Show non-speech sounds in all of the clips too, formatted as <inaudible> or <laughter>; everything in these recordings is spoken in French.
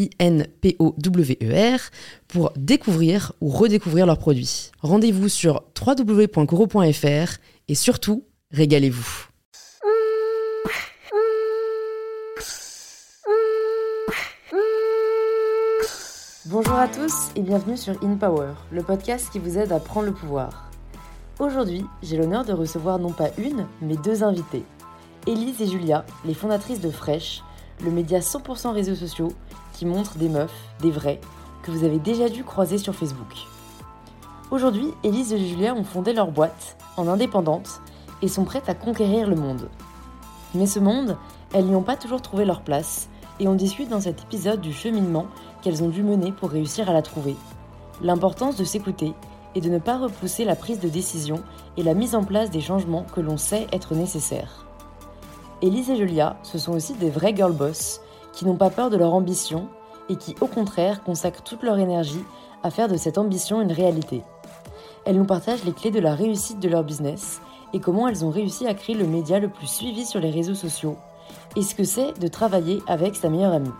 I-N-P-O-W-E-R, pour découvrir ou redécouvrir leurs produits. Rendez-vous sur www.coro.fr et surtout, régalez-vous. Bonjour à tous et bienvenue sur In Power, le podcast qui vous aide à prendre le pouvoir. Aujourd'hui, j'ai l'honneur de recevoir non pas une, mais deux invités. Élise et Julia, les fondatrices de Fresh, le média 100% réseaux sociaux qui montre des meufs, des vrais, que vous avez déjà dû croiser sur Facebook. Aujourd'hui, Élise et Julia ont fondé leur boîte, en indépendante, et sont prêtes à conquérir le monde. Mais ce monde, elles n'y ont pas toujours trouvé leur place, et on discute dans cet épisode du cheminement qu'elles ont dû mener pour réussir à la trouver. L'importance de s'écouter et de ne pas repousser la prise de décision et la mise en place des changements que l'on sait être nécessaires. Élise et Julia, ce sont aussi des vrais girl boss qui n'ont pas peur de leur ambition et qui, au contraire, consacrent toute leur énergie à faire de cette ambition une réalité. Elles nous partagent les clés de la réussite de leur business et comment elles ont réussi à créer le média le plus suivi sur les réseaux sociaux et ce que c'est de travailler avec sa meilleure amie.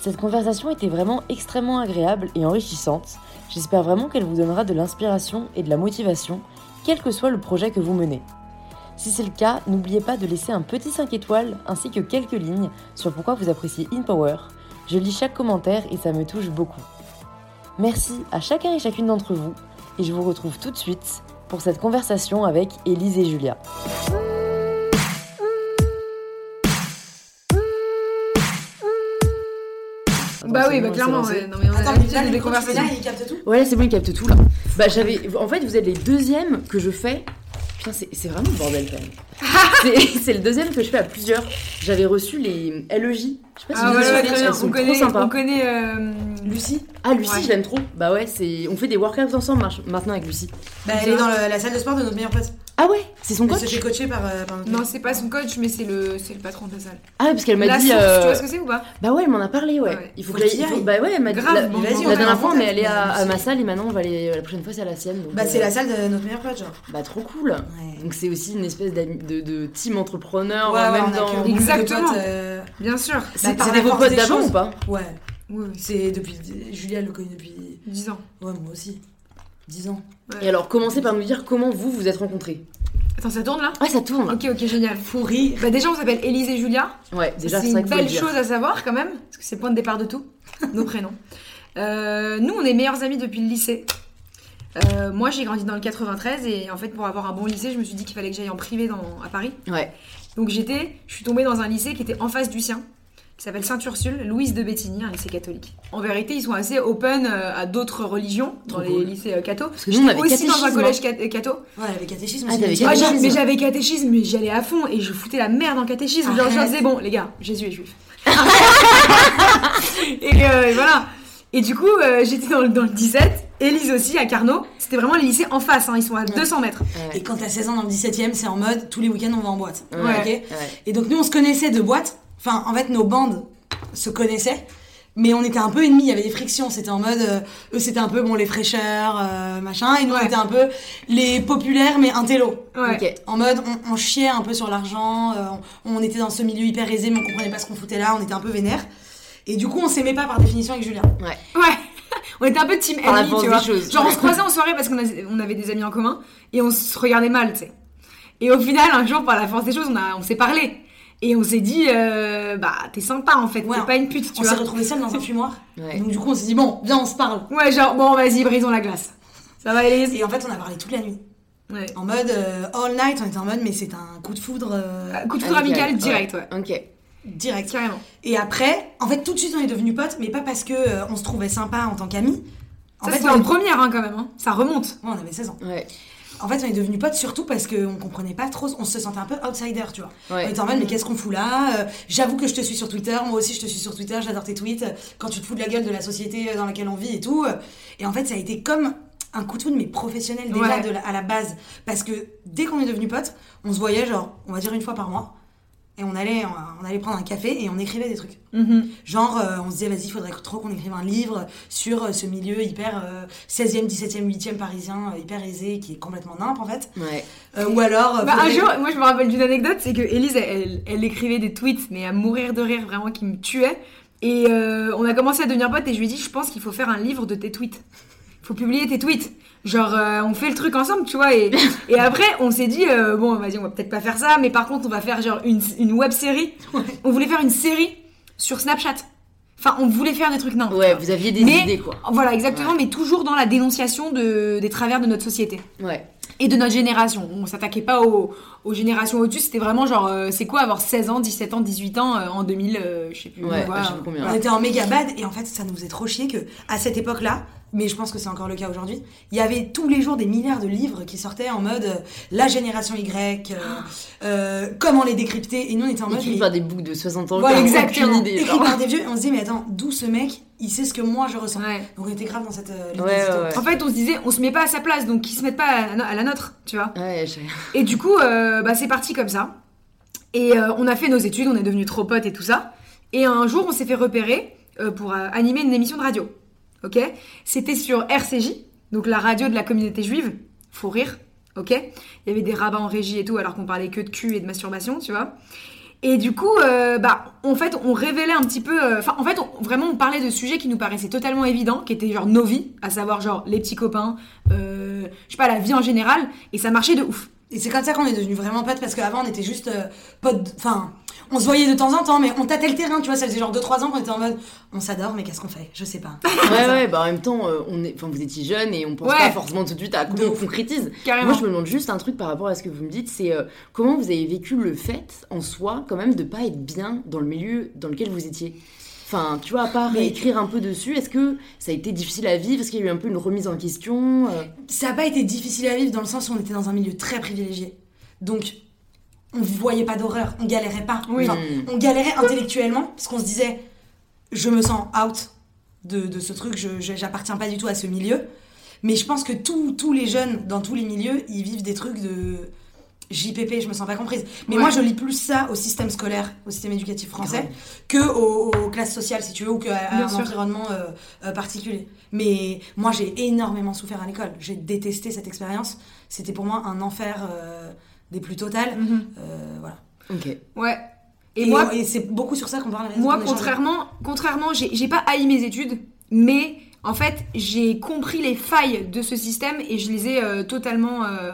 Cette conversation était vraiment extrêmement agréable et enrichissante. J'espère vraiment qu'elle vous donnera de l'inspiration et de la motivation, quel que soit le projet que vous menez. Si c'est le cas, n'oubliez pas de laisser un petit 5 étoiles ainsi que quelques lignes sur pourquoi vous appréciez InPower. Je lis chaque commentaire et ça me touche beaucoup. Merci à chacun et chacune d'entre vous et je vous retrouve tout de suite pour cette conversation avec Élise et Julia. Bah oui, bah clairement, ouais. Non, mais on a Attends, mais l'habitude là, des le conversations. là, il capte tout. Ouais, c'est bon, il capte tout là. Bah j'avais, en fait, vous êtes les deuxièmes que je fais. Putain, c'est vraiment le bordel quand même. <laughs> C'est- le deuxième que je fais à plusieurs. J'avais reçu les LEJ. Je sais pas si Ah vous ouais, avez ouais, elles sont On trop connaît, sympas. on connaît euh, Lucie Ah Lucie, Ouais. je l'aime trop. Bah ouais, c'est, on fait des workouts ensemble maintenant avec Lucie. Bah, elle est dans le- la salle de sport de notre meilleur pote. Ah ouais, c'est son Elle coach. se fait coacher par, euh, par Non, c'est pas son coach, mais c'est le, c'est le patron de la salle. Ah ouais, parce qu'elle m'a La dit. source, euh, tu vois ce que c'est ou pas? Bah ouais, elle m'en a parlé, ouais. Ouais. Il faut Faut que j'aille- tu y il faut- ailles. Bah ouais, elle m'a dit. Grave, la, bon, vas-y, bon, on la dernière fois, contact, elle est à, ma salle et maintenant on va aller la prochaine fois c'est à la sienne. donc, Bah, c'est euh, la salle de notre meilleur pote, genre. Bah trop cool. Ouais. Donc c'est aussi une espèce d'ami- de, de team entrepreneur Ouais, en ouais, même on a temps. que beaucoup de Exactement. potes, euh, Bien sûr. C'est- par C'était la vos force potes des d'avant choses. ou pas? Ouais. Oui, oui. C'est depuis. Julia elle le connaît depuis. 10 ans. Ouais, moi aussi. 10 ans. Et alors commencez par nous dire comment vous vous êtes rencontrés. Attends, ça tourne là? Ouais, ça tourne. Ok, ok, génial. Faut rire. Bah déjà, on s'appelle Élise et Julia. Ouais, déjà c'est une belle chose à savoir quand même, parce que c'est le point de départ de tout, <laughs> nos prénoms. Euh, nous, on est meilleurs amis depuis le lycée. Euh, moi, j'ai grandi dans le 93 et en fait, pour avoir un bon lycée, je me suis dit qu'il fallait que j'aille en privé dans, à Paris. Ouais. Donc j'étais, je suis tombée dans un lycée qui était en face du sien, qui s'appelle Sainte-Ursule, Louise de Bétigny, un lycée catholique. En vérité, ils sont assez open euh, à d'autres religions dans Trop les cool. lycées euh, catho. Parce que nous, on avait aussi dans un collège cat- catho. Ouais, avait catéchisme Ah, mais j'ai- mais j'avais catéchisme, mais j'y allais à fond et je foutais la merde en catéchisme. Genre, je disais, bon, les gars, Jésus est juif. <laughs> et, euh, et voilà. Et du coup, euh, j'étais dans, le- dans le 17, Élise aussi à Carnot. C'était vraiment les lycées en face, hein, ils sont à 200 mètres. Et quand t'as 16 ans dans le 17ème, c'est en mode tous les week-ends on va en boîte. Ouais. Ok Ouais. Et donc nous on se connaissait de boîte. Enfin, en fait, nos bandes se connaissaient. Mais on était un peu ennemis, il y avait des frictions. C'était en mode, euh, eux c'était un peu bon les fraîcheurs, euh, machin, et nous Ouais. on était un peu les populaires mais intello. Ouais. Ok. En mode, on, on chiait un peu sur l'argent, euh, on, on était dans ce milieu hyper aisé, mais on comprenait pas ce qu'on foutait là, on était un peu vénère. Et du coup, on s'aimait pas par définition avec Julien. Ouais. Ouais. <laughs> On était un peu team enemy, tu vois. choses. Genre, on se croisait en soirée parce qu'on on avait des amis en commun et on se regardait mal, tu sais. Et au final, un jour, par la force des choses, on, a, on s'est parlé. Et on s'est dit, euh, bah, t'es sympa en fait, Ouais, t'es pas une pute, tu on s'est vois. retrouvés seuls dans un <laughs> fumoir. Ouais. Donc du coup, on s'est dit, bon, viens, on se parle. Ouais, genre, bon, vas-y, brisons la glace. Ça va, Elise Et en fait, on a parlé toute la nuit. Ouais. En mode euh, all night, on était en mode, mais c'est un coup de foudre euh, Coup de foudre amical direct, ouais. Ok. direct. Carrément. Et après, en fait, tout de suite, on est devenus potes, mais pas parce que euh, on se trouvait sympa en tant qu'amis. En Ça, fait, c'était en première, hein, quand même. hein. Ça remonte. Ouais, on avait 16 ans. Ouais. En fait, on est devenus potes surtout parce qu'on comprenait pas trop, on se sentait un peu outsider, tu vois. On Ouais. était en mode, mais qu'est-ce qu'on fout là Euh, J'avoue que je te suis sur Twitter, moi aussi je te suis sur Twitter, j'adore tes tweets, quand tu te fous de la gueule de la société dans laquelle on vit et tout. Et en fait, ça a été comme un coup de foudre, mais professionnel déjà Ouais. de la- à la base. Parce que dès qu'on est devenus potes, on se voyait genre, on va dire une fois par mois, et on allait, on, allait prendre un café et on écrivait des trucs. Mhm. Genre, euh, on se disait, vas-y, il faudrait trop qu'on écrive un livre sur euh, ce milieu hyper euh, 16e, 17e, 8e parisien, euh, hyper aisé, qui est complètement nimp en fait. Ouais. Ou alors. Bah, un jour, moi je me rappelle d'une anecdote, c'est que Elise, elle, elle- écrivait des tweets, mais à mourir de rire, vraiment, qui me tuait. Et on a commencé à devenir potes et je lui ai dit, je pense qu'il faut faire un livre de tes tweets. Faut publier tes tweets. Genre, euh, on fait le truc ensemble, tu vois. Et, et après, on s'est dit, euh, bon, vas-y, on va peut-être pas faire ça, mais par contre, on va faire genre une, une web série. On voulait faire une série sur Snapchat. Enfin, on voulait faire des trucs nains. Ouais, vous aviez des Mais- idées, quoi. Voilà, exactement, mais toujours dans la dénonciation de, des travers de notre société Ouais. et de notre génération. On s'attaquait pas aux, aux générations au-dessus, c'était vraiment genre, euh, c'est quoi avoir 16 ans, 17 ans, 18 ans euh, en 2000, euh, je sais plus. Ouais, je sais plus combien. On était en méga bad et en fait ça nous faisait trop chier que à cette époque-là, mais je pense que c'est encore le cas aujourd'hui, il y avait tous les jours des milliards de livres qui sortaient en mode euh, la génération Y, euh, euh, comment les décrypter et nous on était en mode Écrit mais- par des boucs de 60 ans. Voilà, exactement. idée, écrit par des vieux et on se dit mais attends d'où ce mec il sait ce que moi je ressens Ouais. donc on était grave dans cette euh, Ouais, ouais. En fait, on se disait, on se met pas à sa place, donc qui se met pas à la, à la nôtre, tu vois. Ouais, j'ai- Et du coup, euh, bah, c'est parti comme ça. Et euh, on a fait nos études, on est devenus trop potes et tout ça. Et un jour, on s'est fait repérer euh, pour euh, animer une émission de radio. Ok? C'était sur RCJ, donc la radio de la communauté juive. Faut rire. Ok? Il y avait des rabats en régie et tout, alors qu'on parlait que de cul et de masturbation, tu vois? Et du coup, euh, bah, en fait, on révélait un petit peu. euh, Enfin, en fait, vraiment, on parlait de sujets qui nous paraissaient totalement évidents, qui étaient genre nos vies, à savoir genre les petits copains, euh, je sais pas, la vie en général, et ça marchait de ouf. Et c'est comme ça qu'on est devenus vraiment potes parce qu'avant on était juste potes. Enfin, on se voyait de temps en temps, mais on tâtait le terrain, tu vois. Ça faisait genre 2-3 ans qu'on était en mode on s'adore, mais qu'est-ce qu'on fait? Je sais pas. Ouais, ouais, bah en même temps, euh, on est... vous étiez jeune et on pense Ouais. pas forcément tout de suite à comment on concrétise. Carrément. Moi, je me demande juste un truc par rapport à ce que vous me dites, c'est euh, comment vous avez vécu le fait en soi, quand même, de pas être bien dans le milieu dans lequel vous étiez? Enfin, tu vois, à part Mais- écrire un peu dessus, est-ce que ça a été difficile à vivre? Est-ce qu'il y a eu un peu une remise en question euh, Ça n'a pas été difficile à vivre dans le sens où on était dans un milieu très privilégié. Donc, on voyait pas d'horreur, on galérait pas. Oui. Enfin, Hmm. on galérait intellectuellement parce qu'on se disait je me sens out de, de ce truc, j'appartiens pas du tout à ce milieu. Mais je pense que tous les jeunes dans tous les milieux, ils vivent des trucs de JPP, je me sens pas comprise. Mais Ouais. moi, je lis plus ça au système scolaire, au système éducatif français, Grave. que aux, aux classes sociales, si tu veux, ou qu'à un sûr. environnement euh, euh, particulier. Mais moi, j'ai énormément souffert à l'école. J'ai détesté cette expérience. C'était pour moi un enfer euh, des plus totales. Mhm. Euh, voilà. Ok. Ouais. Et, Et, moi, et c'est beaucoup sur ça qu'on parle. moi contrairement, contrairement, j'ai j'ai pas haï mes études, mais en fait, j'ai compris les failles de ce système et je les ai euh, totalement, euh,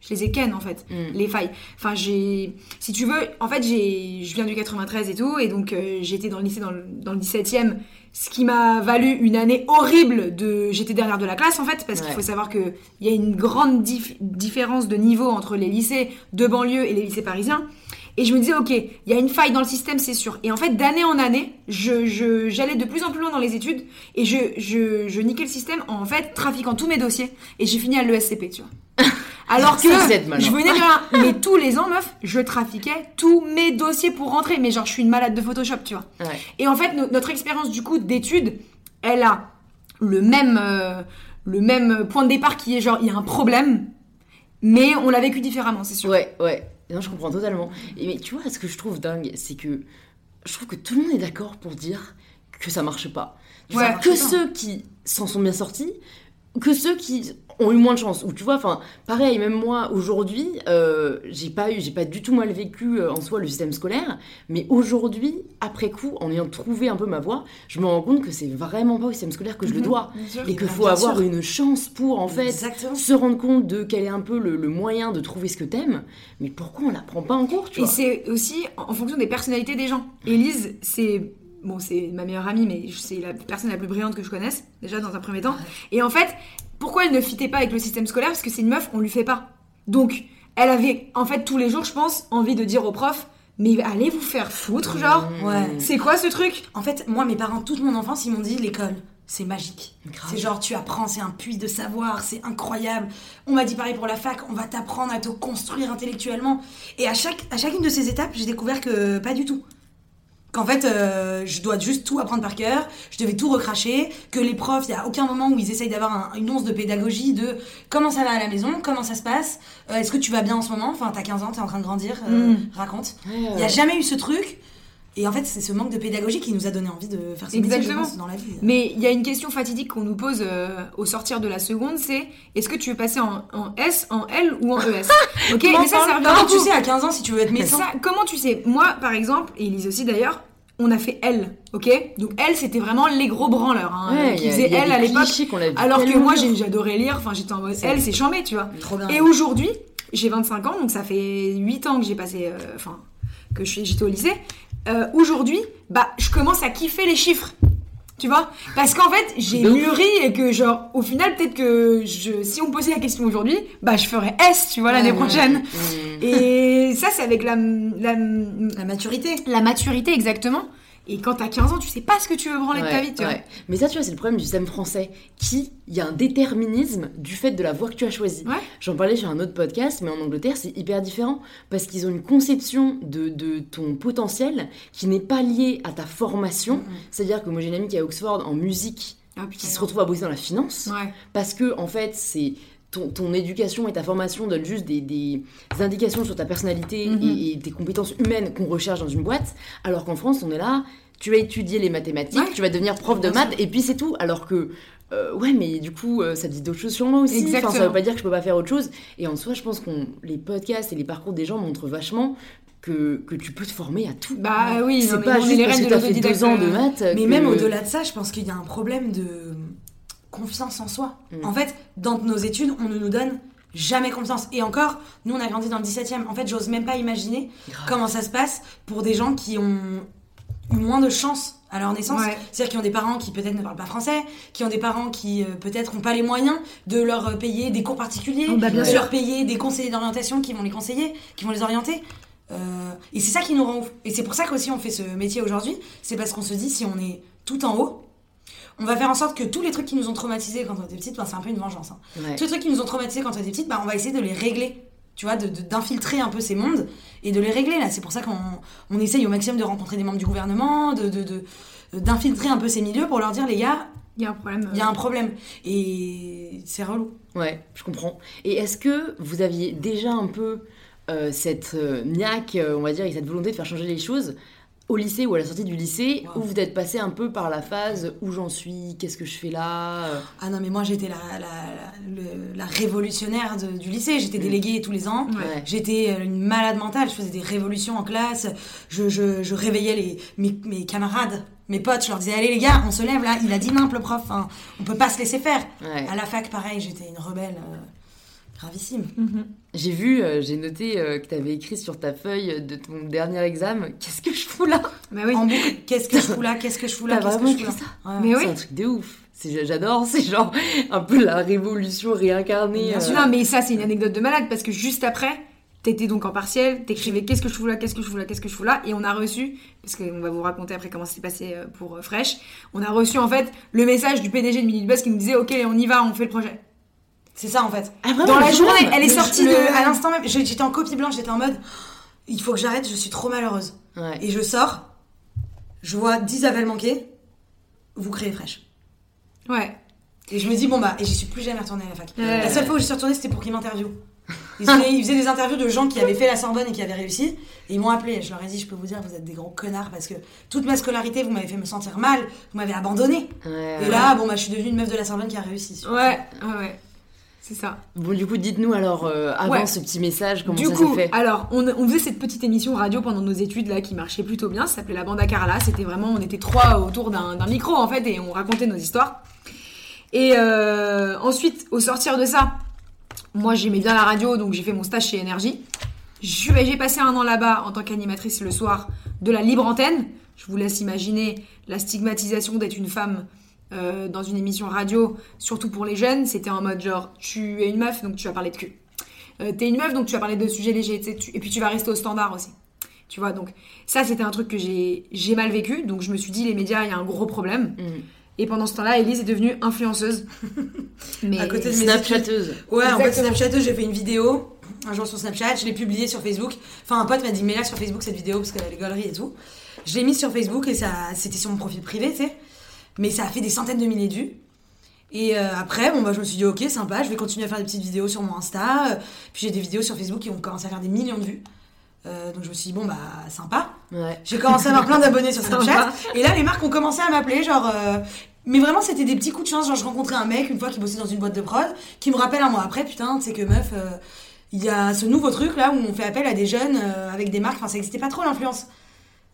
je les ai ken en fait. Mm. les failles. Enfin, j'ai. Si tu veux, en fait, j'ai, je viens du 93 et tout, et donc euh, j'étais dans le lycée dans le, dans le 17e, ce qui m'a valu une année horrible de. J'étais derrière de la classe en fait, parce qu'il faut savoir qu'il y a une grande dif- différence de niveau entre les lycées de banlieue et les lycées parisiens. Et je me disais, ok, il y a une faille dans le système, c'est sûr. Et en fait, d'année en année, je, je- j'allais de plus en plus loin dans les études et je, je, je niquais le système en fait trafiquant tous mes dossiers. Et j'ai fini à l'ESCP, tu vois. <laughs> Alors que je venais de là. Mais tous les ans, meuf, je trafiquais tous mes dossiers pour rentrer. Mais genre, je suis une malade de Photoshop, tu vois. Ouais. Et en fait, no- notre expérience du coup d'études, elle a le même, euh, le même point de départ qui est genre, il y a un problème, mais on l'a vécu différemment, c'est sûr. Ouais, ouais. Non, je comprends totalement. Et mais tu vois, ce que je trouve dingue, c'est que je trouve que tout le monde est d'accord pour dire que ça marche pas. Que ceux qui s'en sont bien sortis, que ceux qui ont eu moins de chance. Ou tu vois, enfin, pareil, même moi aujourd'hui, euh, j'ai pas eu, j'ai pas du tout mal vécu euh, en soi le système scolaire, mais aujourd'hui, après coup, en ayant trouvé un peu ma voie, je me rends compte que c'est vraiment pas au système scolaire que je le Mhm. dois. Et qu'il faut avoir sûr. une chance pour, en fait, Exactement. se rendre compte de quel est un peu le, le moyen de trouver ce que t'aimes, mais pourquoi on l'apprend pas en cours, tu Et c'est aussi en en fonction des personnalités des gens. Élise, c'est bon, c'est ma meilleure amie, mais c'est la personne la plus brillante que je connaisse déjà dans un premier temps. Et en fait, pourquoi elle ne fitait pas avec le système scolaire Parce que c'est une meuf, on lui fait pas. Donc, elle avait, en fait, tous les jours, je pense, envie de dire aux profs, mais allez vous faire foutre, genre. Ouais. C'est quoi ce truc En fait, moi, mes parents, toute mon enfance, ils m'ont dit l'école, c'est magique. C'est genre, tu apprends, c'est un puits de savoir, c'est incroyable. On m'a dit pareil pour la fac, on va t'apprendre à te construire intellectuellement. Et à, chaque, à chacune de ces étapes, j'ai découvert que pas du tout. Qu'en fait, euh, je dois juste tout apprendre par cœur, je devais tout recracher, que les profs, il n'y a aucun moment où ils essayent d'avoir un- une once de pédagogie de comment ça va à la maison, comment ça se passe, euh, est-ce que tu vas bien en ce moment, enfin t'as 15 ans, t'es en train de grandir, euh, Mm. raconte. Il n'y a jamais eu ce truc. Et en fait, c'est ce manque de pédagogie qui nous a donné envie de faire ce métier, je Exactement. pense, dans la vie. Mais il y a une question fatidique qu'on nous pose euh, au sortir de la seconde, c'est est-ce que tu veux passer en, en S, en L ou en ES <laughs> Ok, mais ça, Comment tu sais à 15 ans si tu veux être médecin ça, comment tu sais? Moi, par exemple, et Elise aussi d'ailleurs, on a fait L, ok? Donc L, c'était vraiment les gros branleurs hein, Ouais, euh, qui faisaient des à l'époque. Alors que moi, j'adorais lire, enfin j'étais en mode C'est- L, c'est chambé, tu vois. Trop bien. Et aujourd'hui, j'ai 25 ans, donc ça fait 8 ans que j'ai passé, euh, enfin, que je suis- j'étais au lycée. Euh, aujourd'hui, bah, je commence à kiffer les chiffres. Tu vois? Parce qu'en fait, j'ai mûri et que, genre, au final, peut-être que je, si on me posait la question aujourd'hui, bah, je ferais S, tu vois, l'année Ouais, ouais. prochaine. Et ça, c'est avec la, la, La maturité. la maturité, exactement. Et quand t'as 15 ans, tu sais pas ce que tu veux branler de ta vie, tu vois. Mais ça, tu vois, c'est le problème du système français. Qui, il y a un déterminisme du fait de la voie que tu as choisie. Ouais. J'en parlais sur un autre podcast, mais en Angleterre, c'est hyper différent. Parce qu'ils ont une conception de, de ton potentiel qui n'est pas liée à ta formation. Mhm. C'est-à-dire que moi, j'ai une amie qui est à Oxford en musique, Ah, qui se retrouve à bosser dans la finance. Parce que, en fait, c'est. Ton, ton éducation et ta formation donnent juste des, des indications sur ta personnalité Mhm. et, et tes compétences humaines qu'on recherche dans une boîte, alors qu'en France, on est là, tu vas étudier les mathématiques, Ouais. tu vas devenir prof de maths, et puis c'est tout. Alors que, euh, ouais, mais du coup, euh, ça dit d'autres choses sur moi aussi. Enfin, ça Exactement. veut pas dire que je peux pas faire autre chose. Et en soi, je pense que les podcasts et les parcours des gens montrent vachement que, que tu peux te former à tout. Bah oui, c'est mais pas juste les parce que t'as fait deux ans de euh, maths. Mais que- même au-delà de ça, je pense qu'il y a un problème de confiance en soi. Mm. En fait, dans nos études, on ne nous donne jamais confiance. Et encore, nous, on a grandi dans le 17e. En fait, j'ose même pas imaginer Grave. comment ça se passe pour des gens qui ont eu moins de chance à leur naissance. Ouais. C'est-à-dire qui ont des parents qui peut-être ne parlent pas français, qui ont des parents qui euh, peut-être n'ont pas les moyens de leur euh, payer des cours particuliers, Oh, bah, bien de sûr. leur payer des conseillers d'orientation qui vont les conseiller, qui vont les orienter. Euh, et c'est ça qui nous rend ouf. Et c'est pour ça qu'aussi on fait ce métier aujourd'hui. C'est parce qu'on se dit si on est tout en haut, on va faire en sorte que tous les trucs qui nous ont traumatisés quand on était petite, ben, c'est un peu une vengeance. hein. Ouais. Tous les trucs qui nous ont traumatisés quand on était petite, bah, on va essayer de les régler. Tu vois, de- de- d'infiltrer un peu ces mondes et de les régler là. C'est pour ça qu'on on essaye au maximum de rencontrer des membres du gouvernement, de, de- de- d'infiltrer un peu ces milieux pour leur dire les gars, Il y a un problème. il y a un problème. Et c'est relou. Ouais, je comprends. Et est-ce que vous aviez déjà un peu euh, cette euh, niaque, euh, on va dire, et cette volonté de faire changer les choses au lycée ou à la sortie du lycée, Wow. où vous êtes passé un peu par la phase où j'en suis, qu'est-ce que je fais là? Ah non, mais moi j'étais la, la, la- le- la révolutionnaire de- du lycée. J'étais Mm. déléguée tous les ans. Ouais. J'étais euh, une malade mentale, je faisais des révolutions en classe, je, je, je réveillais les, mes, mes camarades, mes potes, je leur disais allez les gars, on se lève là, il a dit nimp le prof, hein, on peut pas se laisser faire. Ouais. À la fac pareil, j'étais une rebelle euh, gravissime. Mhm. J'ai vu, euh, j'ai noté euh, que tu avais écrit sur ta feuille de ton dernier examen, <laughs> qu'est-ce que je fous là? Bah oui. En boucle, qu'est-ce que je fous là, qu'est-ce que je fous là, qu'est-ce que vraiment je fous là. ça? Ouais. Mais oui. C'est un truc de ouf. C'est- J'adore, <laughs> c'est genre un peu la révolution réincarnée. Bien euh. Non, mais ça, c'est une anecdote de malade parce que juste après, t'étais donc en partiel, t'écrivais qu'est-ce que je fous là, qu'est-ce que je fous là, qu'est-ce que je fous là, et on a reçu, parce qu'on va vous raconter après comment c'est passé pour Fresh, on a reçu en fait le message du PDG de Minute Bus qui nous disait ok, on y va, on fait le projet. C'est ça en fait. Ah, vraiment, Dans la journée, jour elle est sortie le- de. À l'instant même, je- j'étais en copie blanche, j'étais en mode il faut que j'arrête, je suis trop malheureuse. Ouais. Et je sors, je vois 10 appels manqués, vous créez fraîche. Ouais. Et je me dis, bon bah, et j'y suis plus jamais retournée à la fac. Ouais. La seule fois où j'y suis retournée, c'était pour qu'ils m'interviewent. Ils faisaient, ils faisaient des interviews de gens qui avaient fait la Sorbonne et qui avaient réussi. Et ils m'ont appelé. Je leur ai dit, je peux vous dire, vous êtes des gros connards parce que toute ma scolarité, vous m'avez fait me sentir mal, vous m'avez abandonné. Ouais, Et là, bon bah, je suis devenue une meuf de la Sorbonne qui a réussi. Ouais, ouais, ouais. C'est ça. Bon, du coup, dites-nous alors, euh, avant Ouais. ce petit message, comment du ça coup, s'est fait alors, on, on faisait cette petite émission radio pendant nos études là qui marchait plutôt bien. Ça s'appelait La Bande à Carla. C'était vraiment, on était trois autour d'un micro en fait et on racontait nos histoires. Et euh, ensuite, au sortir de ça, moi j'aimais bien la radio donc j'ai fait mon stage chez Énergie. J'ai passé un an là-bas en tant qu'animatrice le soir de la libre antenne. Je vous laisse imaginer la stigmatisation d'être une femme euh, dans une émission radio, surtout pour les jeunes, c'était en mode genre, tu es une meuf, donc tu vas parler de cul. Euh, T'es une meuf, donc tu vas parler de sujets légers, tu et puis tu vas rester au standard aussi. Tu vois, donc ça, c'était un truc que j'ai mal vécu, donc je me suis dit, les médias, il y a un gros problème. Mm. Et pendant ce temps-là, Elise est devenue influenceuse. <laughs> Mais À côté de mes Snapchateuse. Ouais, en fait, Exactement. Snapchat, j'ai fait une vidéo un jour sur Snapchat, je l'ai publiée sur Facebook. Enfin, un pote m'a dit, mets-la sur Facebook cette vidéo parce qu'elle a les galeries et tout. Je l'ai mise sur Facebook et ça, c'était sur mon profil privé, tu sais. Mais ça a fait des centaines de milliers de vues. Et euh, après, bon, bah, je me suis dit, ok, sympa, je vais continuer à faire des petites vidéos sur mon Insta. Euh, Puis j'ai des vidéos sur Facebook qui ont commencé à faire des millions de vues. Euh, donc je me suis dit, bon, bah, sympa. Ouais. J'ai commencé à avoir plein d'abonnés sur <laughs> Snapchat. Et là, les marques ont commencé à m'appeler, genre. Mais vraiment, c'était des petits coups de chance. Genre, je rencontrais un mec une fois qui bossait dans une boîte de prod, qui me rappelle un mois après, putain, tu sais que meuf, il y a ce nouveau truc là où on fait appel à des jeunes avec des marques. Enfin, ça n'existait pas trop l'influence.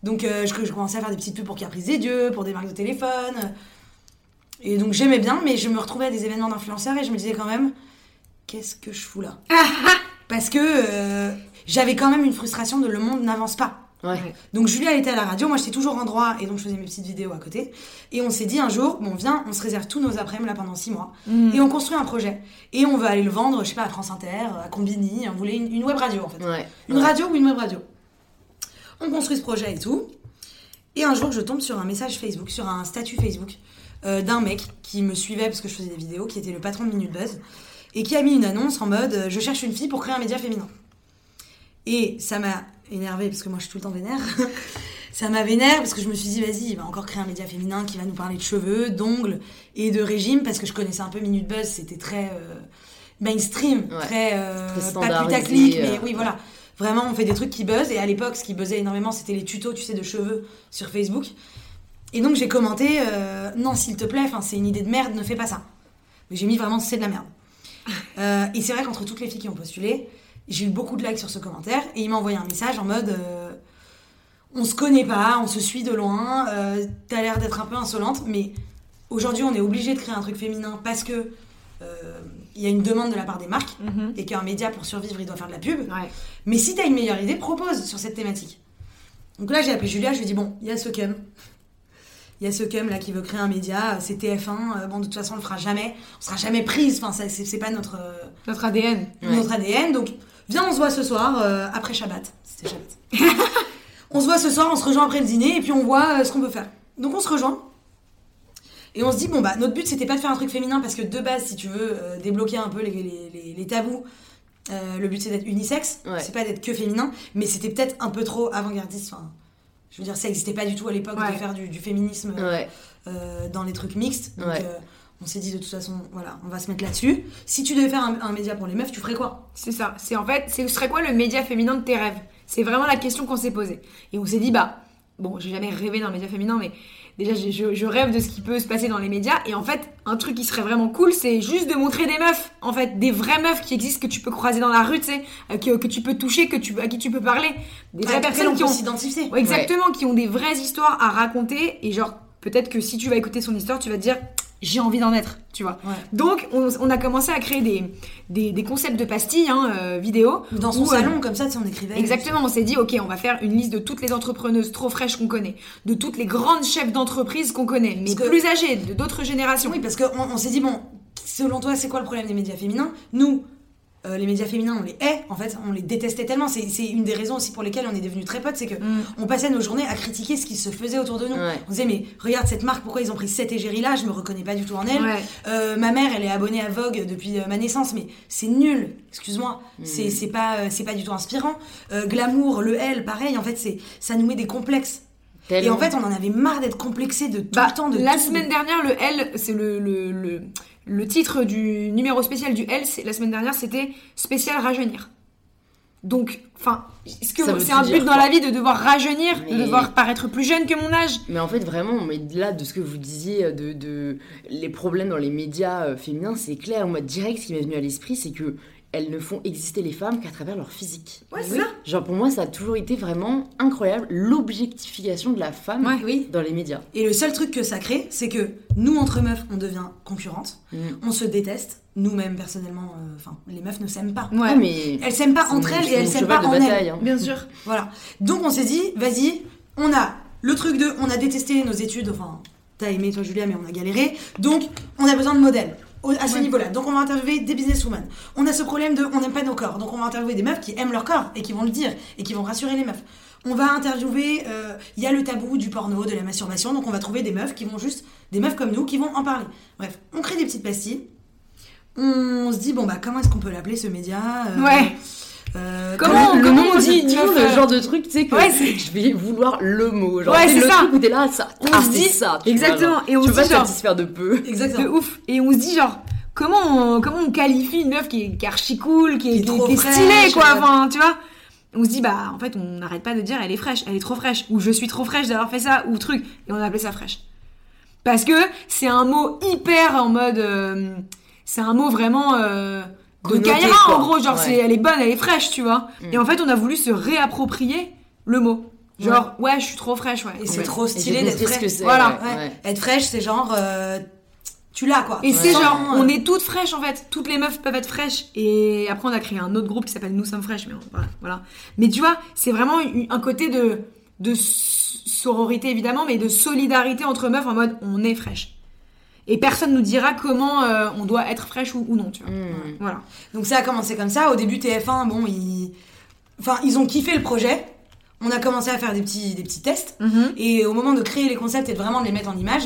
Donc, euh, je, je commençais à faire des petites pubs pour Caprice des Dieux, pour des marques de téléphone. Et donc, j'aimais bien, mais je me retrouvais à des événements d'influenceurs et je me disais quand même, qu'est-ce que je fous là? <laughs> Parce que euh, j'avais quand même une frustration de le monde n'avance pas. Ouais. Donc Julia elle était à la radio, moi j'étais toujours en droit et donc je faisais mes petites vidéos à côté. Et on s'est dit un jour, bon viens, on se réserve tous nos après-midi là pendant six mois Mm. et on construit un projet. Et on va aller le vendre, je sais pas, à France Inter, à Combini, on voulait une, une web radio en fait. Ouais. Une Ouais. radio ou une web radio? On construit ce projet et tout. Et un jour je tombe sur un message Facebook, sur un statut Facebook euh, d'un mec qui me suivait parce que je faisais des vidéos, qui était le patron de Minute Buzz et qui a mis une annonce en mode euh, je cherche une fille pour créer un média féminin. Et ça m'a énervé parce que moi je suis tout le temps vénère. <laughs> ça m'a vénère parce que je me suis dit vas-y, il va encore créer un média féminin qui va nous parler de cheveux, d'ongles et de régime parce que je connaissais un peu Minute Buzz, c'était très euh, mainstream, Ouais. très, Très pas putaclic, mais oui voilà. Vraiment, on fait des trucs qui buzzent et à l'époque, ce qui buzzait énormément, c'était les tutos, tu sais, de cheveux sur Facebook. Et donc j'ai commenté euh, non s'il te plaît, c'est une idée de merde, ne fais pas ça. Mais j'ai mis vraiment c'est de la merde. <laughs> Euh, et c'est vrai qu'entre toutes les filles qui ont postulé, j'ai eu beaucoup de likes sur ce commentaire et il m'a envoyé un message en mode euh, on se connaît pas, on se suit de loin, t'as l'air d'être un peu insolente, mais aujourd'hui on est obligé de créer un truc féminin parce que euh, il y a une demande de la part des marques Mhm. et qu'un média pour survivre il doit faire de la pub. Ouais. Mais si t'as une meilleure idée, propose sur cette thématique. Donc là, j'ai appelé Julia, je lui ai dit bon, il y a ce cum. Il y a ce cum là qui veut créer un média, c'est TF1, euh, bon, de toute façon, on le fera jamais. On sera jamais prise, enfin, ça, c'est pas notre, euh, Notre ADN. Ouais. notre ADN. Donc, viens, on se voit ce soir, euh, après Shabbat. C'était Shabbat. <laughs> on se voit ce soir, on se rejoint après le dîner, et puis on voit euh, ce qu'on peut faire. Donc, on se rejoint. Et on se dit, bon, bah, notre but, c'était pas de faire un truc féminin, parce que de base, si tu veux euh, débloquer un peu les, les- les- les tabous, euh, le but, c'est d'être unisexe, Ouais. c'est pas d'être que féminin, mais c'était peut-être un peu trop avant-gardiste. Enfin, je veux dire, ça existait pas du tout à l'époque Ouais. de faire du, du féminisme euh, Ouais. euh, dans les trucs mixtes. Donc, Ouais. euh, on s'est dit, de toute façon, voilà, on va se mettre là-dessus. Si tu devais faire un, un média pour les meufs, tu ferais quoi? C'est ça. C'est en fait, ce serait quoi le média féminin de tes rêves? C'est vraiment la question qu'on s'est posée. Et on s'est dit, bah, bon, j'ai jamais rêvé d'un média féminin, mais déjà, je, je rêve de ce qui peut se passer dans les médias. Et en fait, un truc qui serait vraiment cool, c'est juste de montrer des meufs, en fait, des vraies meufs qui existent, que tu peux croiser dans la rue, tu sais, euh, que, que tu peux toucher, que tu, à qui tu peux parler. Des vraies personnes on qui ont. s'identifier. Ouais, exactement, qui ont des vraies histoires à raconter. Et genre, peut-être que si tu vas écouter son histoire, tu vas te dire, j'ai envie d'en être, tu vois. Ouais. Donc, on, on a commencé à créer des, des, des concepts de pastilles hein, euh, vidéo. Dans son euh, salon, comme ça, tu sais, on écrivait. Exactement, on s'est dit, ok, on va faire une liste de toutes les entrepreneuses trop fraîches qu'on connaît, de toutes les grandes chefs d'entreprise qu'on connaît, mais que- plus âgées, de d'autres générations. Oui, parce qu'on on, s'est dit, bon, selon toi, c'est quoi le problème des médias féminins? Nous, euh, les médias féminins, on les hait, en fait, on les détestait tellement. C'est une des raisons aussi pour lesquelles on est devenus très potes, c'est que Mm. on passait nos journées à critiquer ce qui se faisait autour de nous. Ouais. On disait, mais regarde cette marque, pourquoi ils ont pris cette égérie là Je me reconnais pas du tout en elle. Ouais. Euh, ma mère, elle est abonnée à Vogue depuis euh, ma naissance, mais c'est nul. Excuse-moi, c'est c'est pas c'est pas du tout inspirant. Euh, glamour, le L, pareil. En fait, c'est ça nous met des complexes. Et en fait, on en avait marre d'être complexé de tout Bah, le temps. De la tout, semaine de- dernière, le L, c'est le, le, le, le titre du numéro spécial du L, la semaine dernière, c'était spécial rajeunir. Donc, enfin, est-ce que c'est un but dans la vie de devoir rajeunir, de Mais- devoir paraître plus jeune que mon âge? Mais en fait, vraiment, mais là, de ce que vous disiez, de, de les problèmes dans les médias euh, féminins, c'est clair. Moi, direct, ce qui m'est venu à l'esprit, c'est que elles ne font exister les femmes qu'à travers leur physique. Ouais, c'est Oui. ça. Genre, pour moi, ça a toujours été vraiment incroyable, l'objectification de la femme Ouais. Oui. dans les médias. Et le seul truc que ça crée, c'est que nous, entre meufs, on devient concurrentes, Mm. on se déteste, nous-mêmes personnellement, euh, enfin, les meufs ne s'aiment pas. Ouais. Mais Elles s'aiment pas entre elles et elles s'aiment pas de en bataille, elles. hein. Bien sûr. Voilà. Donc on s'est dit, vas-y, on a le truc de, on a détesté nos études, enfin, t'as aimé toi Julia, mais on a galéré. Donc on a besoin de modèles au- à ce Ouais. niveau-là. Donc on va interviewer des businesswomen. On a ce problème de on n'aime pas nos corps. Donc on va interviewer des meufs qui aiment leur corps et qui vont le dire et qui vont rassurer les meufs. On va interviewer, euh, il y a le tabou du porno, de la masturbation, donc on va trouver des meufs qui vont juste, des meufs comme nous, qui vont en parler. Bref, on crée des petites pastilles. On se dit, bon bah comment est-ce qu'on peut l'appeler ce média euh, Ouais. Euh, Comment- comme- le comment on dit dit, le genre de truc, tu sais, que Ouais, je vais vouloir le mot. Genre, Ouais, c'est le ça. truc où t'es là, ça. On ah, se dit- ça. tu vois, Exactement. genre. Et on tu se pas dit satisfaire de peu. De Exactement. ouf. Et on se dit genre, comment on, comment on qualifie une meuf qui est, qui est archi cool, qui est, Qui est est- stylée, quoi. Enfin, tu vois. On se dit, bah, en fait, on n'arrête pas de dire elle est fraîche, elle est trop fraîche, ou je suis trop fraîche d'avoir fait ça, ou truc. Et on a appelé ça fraîche. Parce que c'est un mot hyper en mode. euh, c'est un mot vraiment. Euh, de Kaira, quoi. en gros. Genre, Ouais. c'est, elle est bonne, elle est fraîche, tu vois. Mm. Et en fait, on a voulu se réapproprier le mot. Genre, ouais, je suis trop fraîche, ouais. Et c'est Ouais. trop stylé d'être fraîche. que c'est, Voilà, ouais, Ouais. ouais. Être fraîche, c'est genre. euh, tu l'as quoi. Et c'est genre, on est toutes fraîches en fait. Toutes les meufs peuvent être fraîches. Et après, on a créé un autre groupe qui s'appelle Nous sommes fraîches. Mais on- voilà. Mais tu vois, c'est vraiment un côté de, de sororité évidemment, mais de solidarité entre meufs en mode on est fraîche. Et personne nous dira comment euh, on doit être fraîche ou, ou non, tu vois. Mm. Voilà. Donc ça a commencé comme ça. Au début, TF1, bon, ils. Enfin, ils ont kiffé le projet. On a commencé à faire des petits, des petits tests. Mhm. Et au moment de créer les concepts et de vraiment de les mettre en image,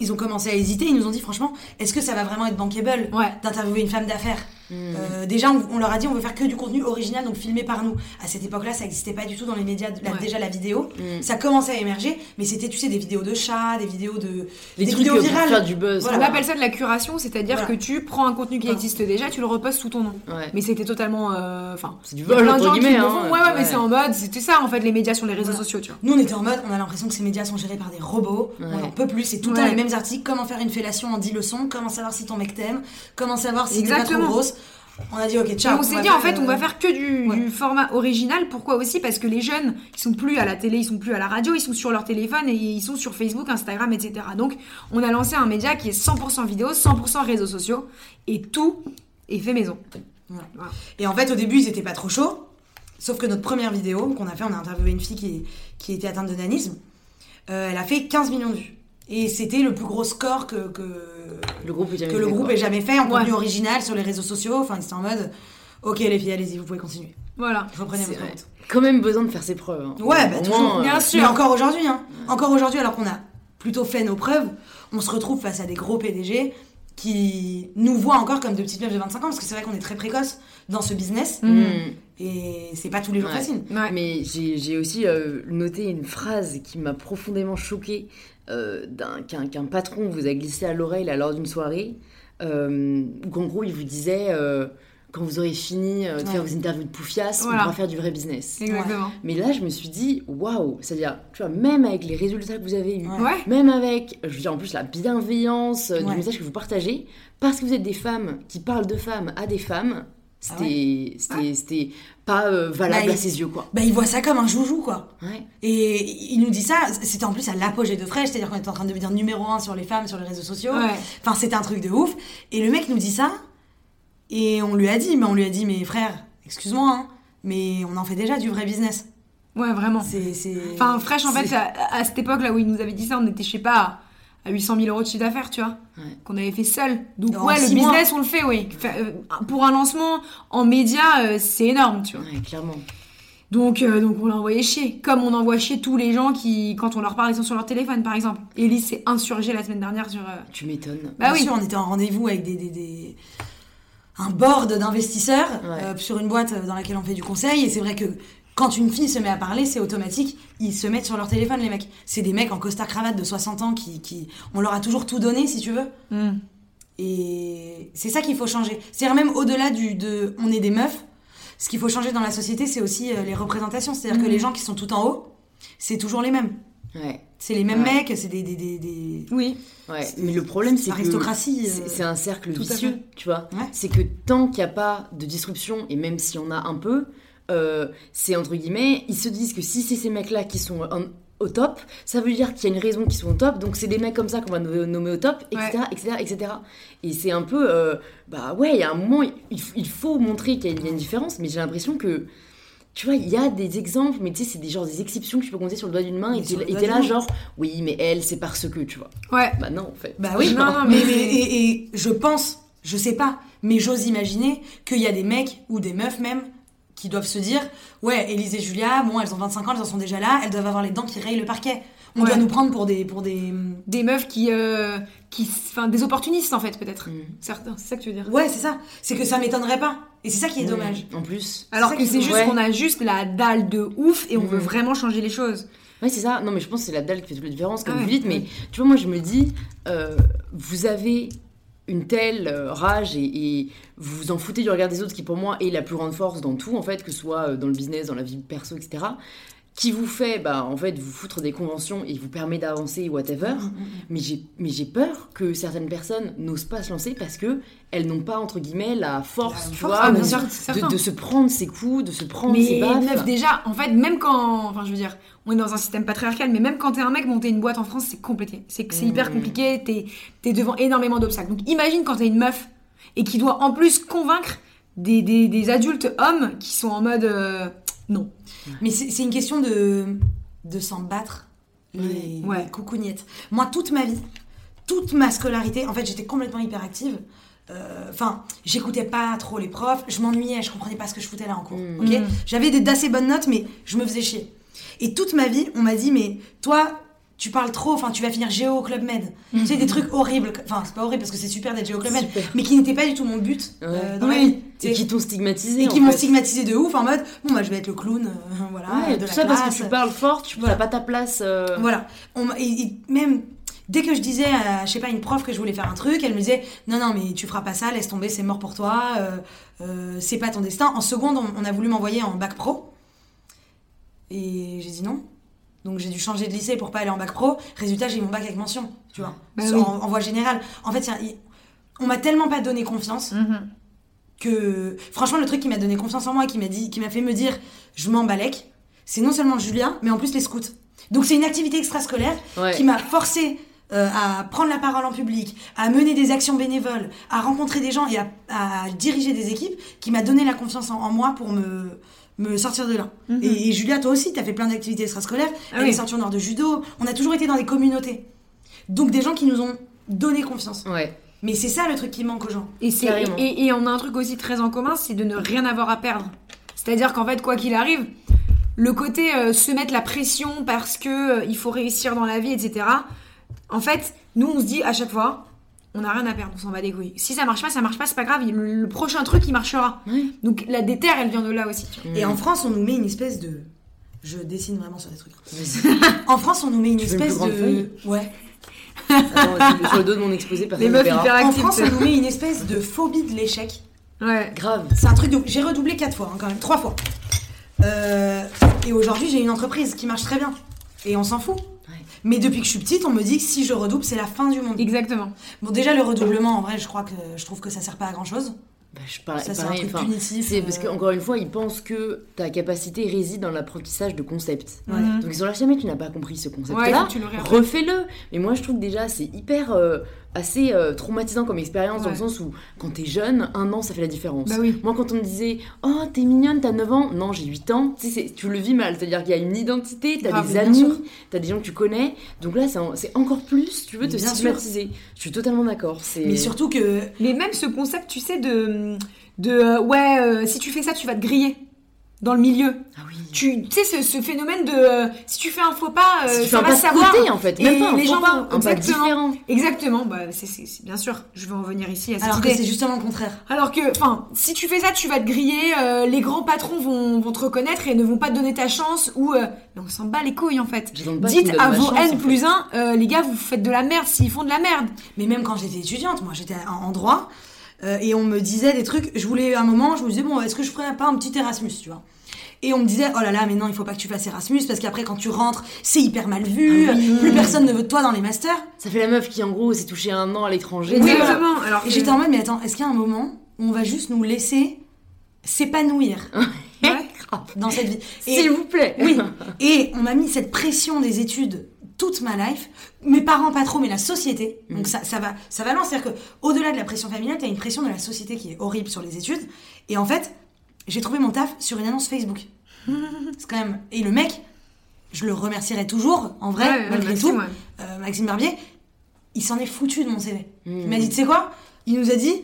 ils ont commencé à hésiter. Ils nous ont dit, franchement, est-ce que ça va vraiment être bankable Ouais. d'interviewer une femme d'affaires? Euh, Déjà, on, on leur a dit, on veut faire que du contenu original, donc filmé par nous. À cette époque-là, ça n'existait pas du tout dans les médias, de la- Ouais. déjà la vidéo. Mm. Ça commençait à émerger, mais c'était, tu sais, des vidéos de chats, des vidéos de. Les des vidéos virales. faire du buzz. Voilà. On appelle ça de la curation, c'est-à-dire Voilà. que tu prends un contenu qui existe déjà, tu le repostes sous ton nom. Ouais. Mais c'était totalement. euh, Enfin. C'est du vol, entre gens qui guillemets. le hein. font. Ouais, ouais, mais c'est en mode. C'était ça en fait, les médias sur les réseaux Voilà. sociaux, tu vois. Nous, on était en mode, on a l'impression que ces médias sont gérés par des robots. On Ouais. en peut plus. C'est tout le temps les mêmes articles. Comment faire une fellation en 10 leçons? Comment savoir si ton mec t'aime? Comment savoir si t'es pas trop Exactement. grosse? On a dit, ok, ciao. on s'est dit en fait on euh, va faire que du, ouais. du format original. Pourquoi aussi? Parce que les jeunes ils sont plus à la télé, ils sont plus à la radio, ils sont sur leur téléphone et ils sont sur Facebook, Instagram, etc. Donc on a lancé un média qui est 100% vidéo, 100% réseaux sociaux et tout est fait maison. Voilà. Et en fait, au début, ils étaient pas trop chauds. Sauf que notre première vidéo qu'on a fait, on a interviewé une fille qui, qui était atteinte de nanisme. Euh, elle a fait 15 millions de vues. Et c'était le plus gros score que, que, Le groupe que le groupe ait jamais fait en Ouais. contenu original sur les réseaux sociaux. Enfin, ils étaient en mode, ok les filles, allez-y, vous pouvez continuer. Voilà. Reprenez votre route. Quand même besoin de faire ses preuves. hein. Ouais, bah, toujours. moins, euh, Bien sûr. Mais encore aujourd'hui, hein. Encore aujourd'hui, alors qu'on a plutôt fait nos preuves, on se retrouve face à des gros PDG qui nous voient encore comme de petites meufs de 25 ans, parce que c'est vrai qu'on est très précoce dans ce business, Mhm. mm. et c'est pas tous les jours Ouais. facile. Ouais. Mais j'ai j'ai aussi euh, noté une phrase qui m'a profondément choquée euh, qu'un patron vous a glissé à l'oreille lors d'une soirée, euh, où qu'en gros il vous disait euh, quand vous aurez fini euh, de faire vos interviews de poufias, Voilà. on pourra faire du vrai business. Exactement. Mais là je me suis dit waouh, c'est-à-dire tu vois même avec les résultats que vous avez eus, Ouais. Même avec, je veux dire en plus la bienveillance Ouais. du message que vous partagez, parce que vous êtes des femmes qui parlent de femmes à des femmes, Ah c'était c'était c'était pas euh, valable Bah, à il- ses yeux quoi. Bah, ils voient ça comme un joujou, quoi. Ouais. Et il nous dit ça, c'était en plus à l'apogée de Fresh, c'est-à-dire qu'on était en train de devenir numéro un sur les femmes, sur les réseaux sociaux. Enfin, c'était un truc de ouf. Et le mec nous dit ça, et on lui a dit, mais on lui a dit, mais frère, excuse-moi, hein, mais on en fait déjà du vrai business. Ouais, vraiment. C'est. c'est- Enfin, Fresh, en fait, à, à cette époque là où il nous avait dit ça, on était, je sais pas, à 800 000 euros de chiffre d'affaires, tu vois, Ouais. qu'on avait fait seul. Donc, En ouais, le mois. business, on le fait, oui. Euh, pour un lancement en média, euh, c'est énorme, tu vois. Ouais, clairement. Donc, euh, donc on l'a envoyé chier. Comme on envoie chier tous les gens qui, quand on leur parle, ils sont sur leur téléphone, par exemple. Elise s'est insurgée la semaine dernière sur. euh, Tu m'étonnes. Bah Bien oui. sûr, on était en rendez-vous avec des, des- des- un board d'investisseurs Ouais. euh, sur une boîte dans laquelle on fait du conseil. Et c'est vrai que quand une fille se met à parler, c'est automatique. Ils se mettent sur leur téléphone, les mecs. C'est des mecs en costard cravate de 60 ans qui, qui. On leur a toujours tout donné, si tu veux. hmm. Et c'est ça qu'il faut changer. C'est-à-dire même au-delà du de on est des meufs, ce qu'il faut changer dans la société, c'est aussi euh, les représentations. C'est-à-dire que Mhm. les gens qui sont tout en haut, c'est toujours les mêmes. Ouais. C'est les mêmes Ouais. mecs, c'est des, des, des, des- Oui. Ouais. Mais le problème, c'est que l'aristocratie. euh, c'est c'est un cercle vicieux, tu vois. Ouais. C'est que tant qu'il n'y a pas de disruption, et même si on a un peu, euh, c'est entre guillemets, ils se disent que si c'est ces mecs-là qui sont en- au top, ça veut dire qu'il y a une raison qu'ils sont au top, donc c'est des mecs comme ça qu'on va no- nommer au top, etc., etc., etc. Et c'est un peu, euh, bah ouais, il y a un moment, il, il faut montrer qu'il y a une- différence, mais j'ai l'impression que tu vois, il y a des exemples, mais tu sais, c'est des genre des exceptions que tu peux compter sur le doigt d'une main. Mais Et t'es là, genre, oui, mais elle, c'est parce que, tu vois. Ouais. Bah non, en fait. Bah oui, Non, non, mais, mais- mais- et, et je pense, je sais pas, mais j'ose imaginer qu'il y a des mecs ou des meufs même qui doivent se dire Ouais, Élise et Julia, bon, elles ont 25 ans, elles en sont déjà là, elles doivent avoir les dents qui rayent le parquet. On Ouais. doit nous prendre pour des. Pour des... Des meufs qui. euh, qui enfin, des opportunistes en fait, peut-être. Mm. Certains, c'est ça que tu veux dire? Ouais, c'est ça. C'est que ça m'étonnerait pas. Et c'est ça qui est dommage. En plus. Alors que c'est est juste ouais. qu'on a juste la dalle de ouf et on Mm. veut vraiment changer les choses. Ouais, c'est ça. Non, mais je pense que c'est la dalle qui fait toute la différence, comme Ah vous ouais, dites. Mais tu vois, moi, je me dis, euh, vous avez une telle euh, rage et, vous vous en foutez du regard des autres, qui pour moi est la plus grande force dans tout, en fait, que ce soit euh, dans le business, dans la vie perso, etc. Qui vous fait, bah, en fait, vous foutre des conventions et vous permet d'avancer, whatever. Mais j'ai, mais j'ai peur que certaines personnes n'osent pas se lancer parce que elles n'ont pas, entre guillemets, la force, La tu force, vois, de- bien sûr, c'est de, certain. de se prendre ses coups, de se prendre Mais ses baffes. meuf, déjà, en fait, même quand. Enfin, je veux dire, on est dans un système patriarcal, mais même quand t'es un mec, monter une boîte en France, c'est compliqué. C'est c'est hyper Mm. compliqué, t'es es devant énormément d'obstacles. Donc imagine quand t'es une meuf et qui doit en plus convaincre des, des, des adultes hommes qui sont en mode. euh, non. Mais c'est une question de, de s'en battre les, Ouais. les coucougnettes. Moi, toute ma vie, toute ma scolarité, en fait, j'étais complètement hyperactive. Euh, Enfin, j'écoutais pas trop les profs, je m'ennuyais, je comprenais pas ce que je foutais là en cours. Mm. ok Mm. J'avais d'assez bonnes notes, mais je me faisais chier. Et toute ma vie, on m'a dit, mais toi, tu parles trop, enfin, tu vas finir géo au Club Med. <laughs> Tu sais, des trucs horribles. Enfin, c'est pas horrible parce que c'est super d'être géo au Club Med, Super. mais qui n'était pas du tout mon but euh, dans la Oui. vie. Et qui t'ont stigmatisé. Et qui m'ont stigmatisé de ouf en mode, bon, bah, je vais être le clown, euh, <laughs> voilà, Ouais, de tout la ça parce que tu parles fort, tu n'as Voilà. pas ta place. euh, Voilà. On m'a- et- et même dès que je disais à, je sais pas, une prof que je voulais faire un truc, elle me disait non, non, mais tu feras pas ça, laisse tomber, c'est mort pour toi, euh, euh, c'est pas ton destin. En seconde, on, on a voulu m'envoyer en bac pro. Et j'ai dit non. Donc j'ai dû changer de lycée pour pas aller en bac pro. Résultat, j'ai eu mon bac avec mention, tu vois, Bah en, oui. en voie générale. En fait, y on m'a tellement pas donné confiance que franchement le truc qui m'a donné confiance en moi qui m'a dit qui m'a fait me dire je m'en balèque c'est non seulement Julia mais en plus les scouts donc c'est une activité extrascolaire Ouais. qui m'a forcé euh, à prendre la parole en public à mener des actions bénévoles à rencontrer des gens et à, à diriger des équipes qui m'a donné la confiance en, en moi pour me me sortir de là. et, et Julia, toi aussi, t'as fait plein d'activités extrascolaires. Mhm. Ah Elle oui. est sortie en nord de judo. On a toujours été dans des communautés. Donc des gens qui nous ont donné confiance. Ouais. Mais c'est ça le truc qui manque aux gens. Et, et, et on a un truc aussi très en commun, c'est de ne rien avoir à perdre. C'est-à-dire qu'en fait, quoi qu'il arrive, le côté euh, se mettre la pression parce que euh, il faut réussir dans la vie, etc. En fait, nous, on se dit à chaque fois, on n'a rien à perdre, on s'en bat les couilles. Si ça marche pas, ça marche pas, c'est pas grave. Le, le prochain truc, il marchera. Ouais. Donc la déterre, elle vient de là aussi. Et en France, on nous met une espèce de. Je dessine vraiment sur des trucs. <laughs> En France, on nous met une Tu veux une espèce de. feuille Ouais. Attends, sur le dos de mon exposé, personne Les meufs En. France, on nous met une espèce de phobie de l'échec. Ouais. Grave. C'est un truc de. J'ai redoublé quatre fois, hein, quand même, trois fois. Euh, et aujourd'hui, j'ai une entreprise qui marche très bien. Et on s'en fout. Ouais. Mais depuis que je suis petite, on me dit que si je redouble, c'est la fin du monde. Exactement. Bon, déjà, le redoublement, en vrai, je crois que je trouve que ça sert pas à grand chose. Bah, je parle, Ça, c'est un truc enfin, punitif. C'est parce euh, qu'encore une fois, ils pensent que ta capacité réside dans l'apprentissage de concepts. Ouais. Mhm. Donc ils sont là, jamais tu n'as pas compris ce Ouais, concept-là, réapprennes. refais-le. Mais moi, je trouve que déjà, c'est hyper euh, assez euh, traumatisant comme expérience dans le sens où quand t'es jeune, un an, ça fait la différence. Bah oui. Moi, quand on me disait Oh, t'es mignonne, t'as 9 ans, non, j'ai 8 ans, tu, sais, tu le vis mal. C'est-à-dire qu'il y a une identité, t'as Grave, des amis, t'as des gens que tu connais. Donc là, c'est en- c'est encore plus, tu veux, Mais te sûr. stigmatiser. Je suis totalement d'accord. c'est- Mais surtout que. Mais même ce concept, tu sais, de, de euh, ouais, euh, si tu fais ça, tu vas te griller dans le milieu. Ah oui. Tu tu sais, ce, ce phénomène de euh, si tu fais un faux pas, euh, Si tu fais ça un va pas savoir. côté, en fait, même Et pas un les faux gens pas, vont- un exactement. différent. Exactement, bah, c'est, bien sûr, je vais en venir ici à cette Alors que c'est justement le contraire. Alors que, enfin, si tu fais ça, tu vas te griller, euh, les grands patrons vont, vont te reconnaître et ne vont pas te donner ta chance, ou... euh, mais on s'en bat les couilles, en fait. Dites à vos N plus fait. 1, les gars, vous faites de la merde s'ils font de la merde. Mais même quand j'étais étudiante, moi j'étais en droit, euh, et on me disait des trucs, je voulais un moment, je me disais, bon, est-ce que je ferais pas un petit Erasmus, tu vois? Et on me disait, oh là là, mais non, il faut pas que tu fasses Erasmus, parce qu'après quand tu rentres, c'est hyper mal vu, Ah oui. plus personne ne veut de toi dans les masters. Ça fait la meuf qui, en gros, s'est touchée un an à l'étranger. Oui, Exactement. Alors Et j'étais en mode, mais attends, est-ce qu'il y a un moment où on va juste nous laisser s'épanouir <laughs> Ouais. dans cette vie? S'il vous plaît. Oui, <laughs> et on m'a mis cette pression des études toute ma life. Mes parents pas trop, mais la société. Mm. Donc ça, ça va, ça va loin. C'est-à-dire que au-delà de la pression familiale, t'as une pression de la société qui est horrible sur les études. Et en fait, j'ai trouvé mon taf sur une annonce Facebook. <laughs> C'est quand même. Et le mec, je le remercierai toujours, en vrai, Ouais, malgré Maxime, tout. ouais. Euh, Maxime Barbier, il s'en est foutu de mon CV. Mmh. Il m'a dit, tu sais quoi? Il nous a dit,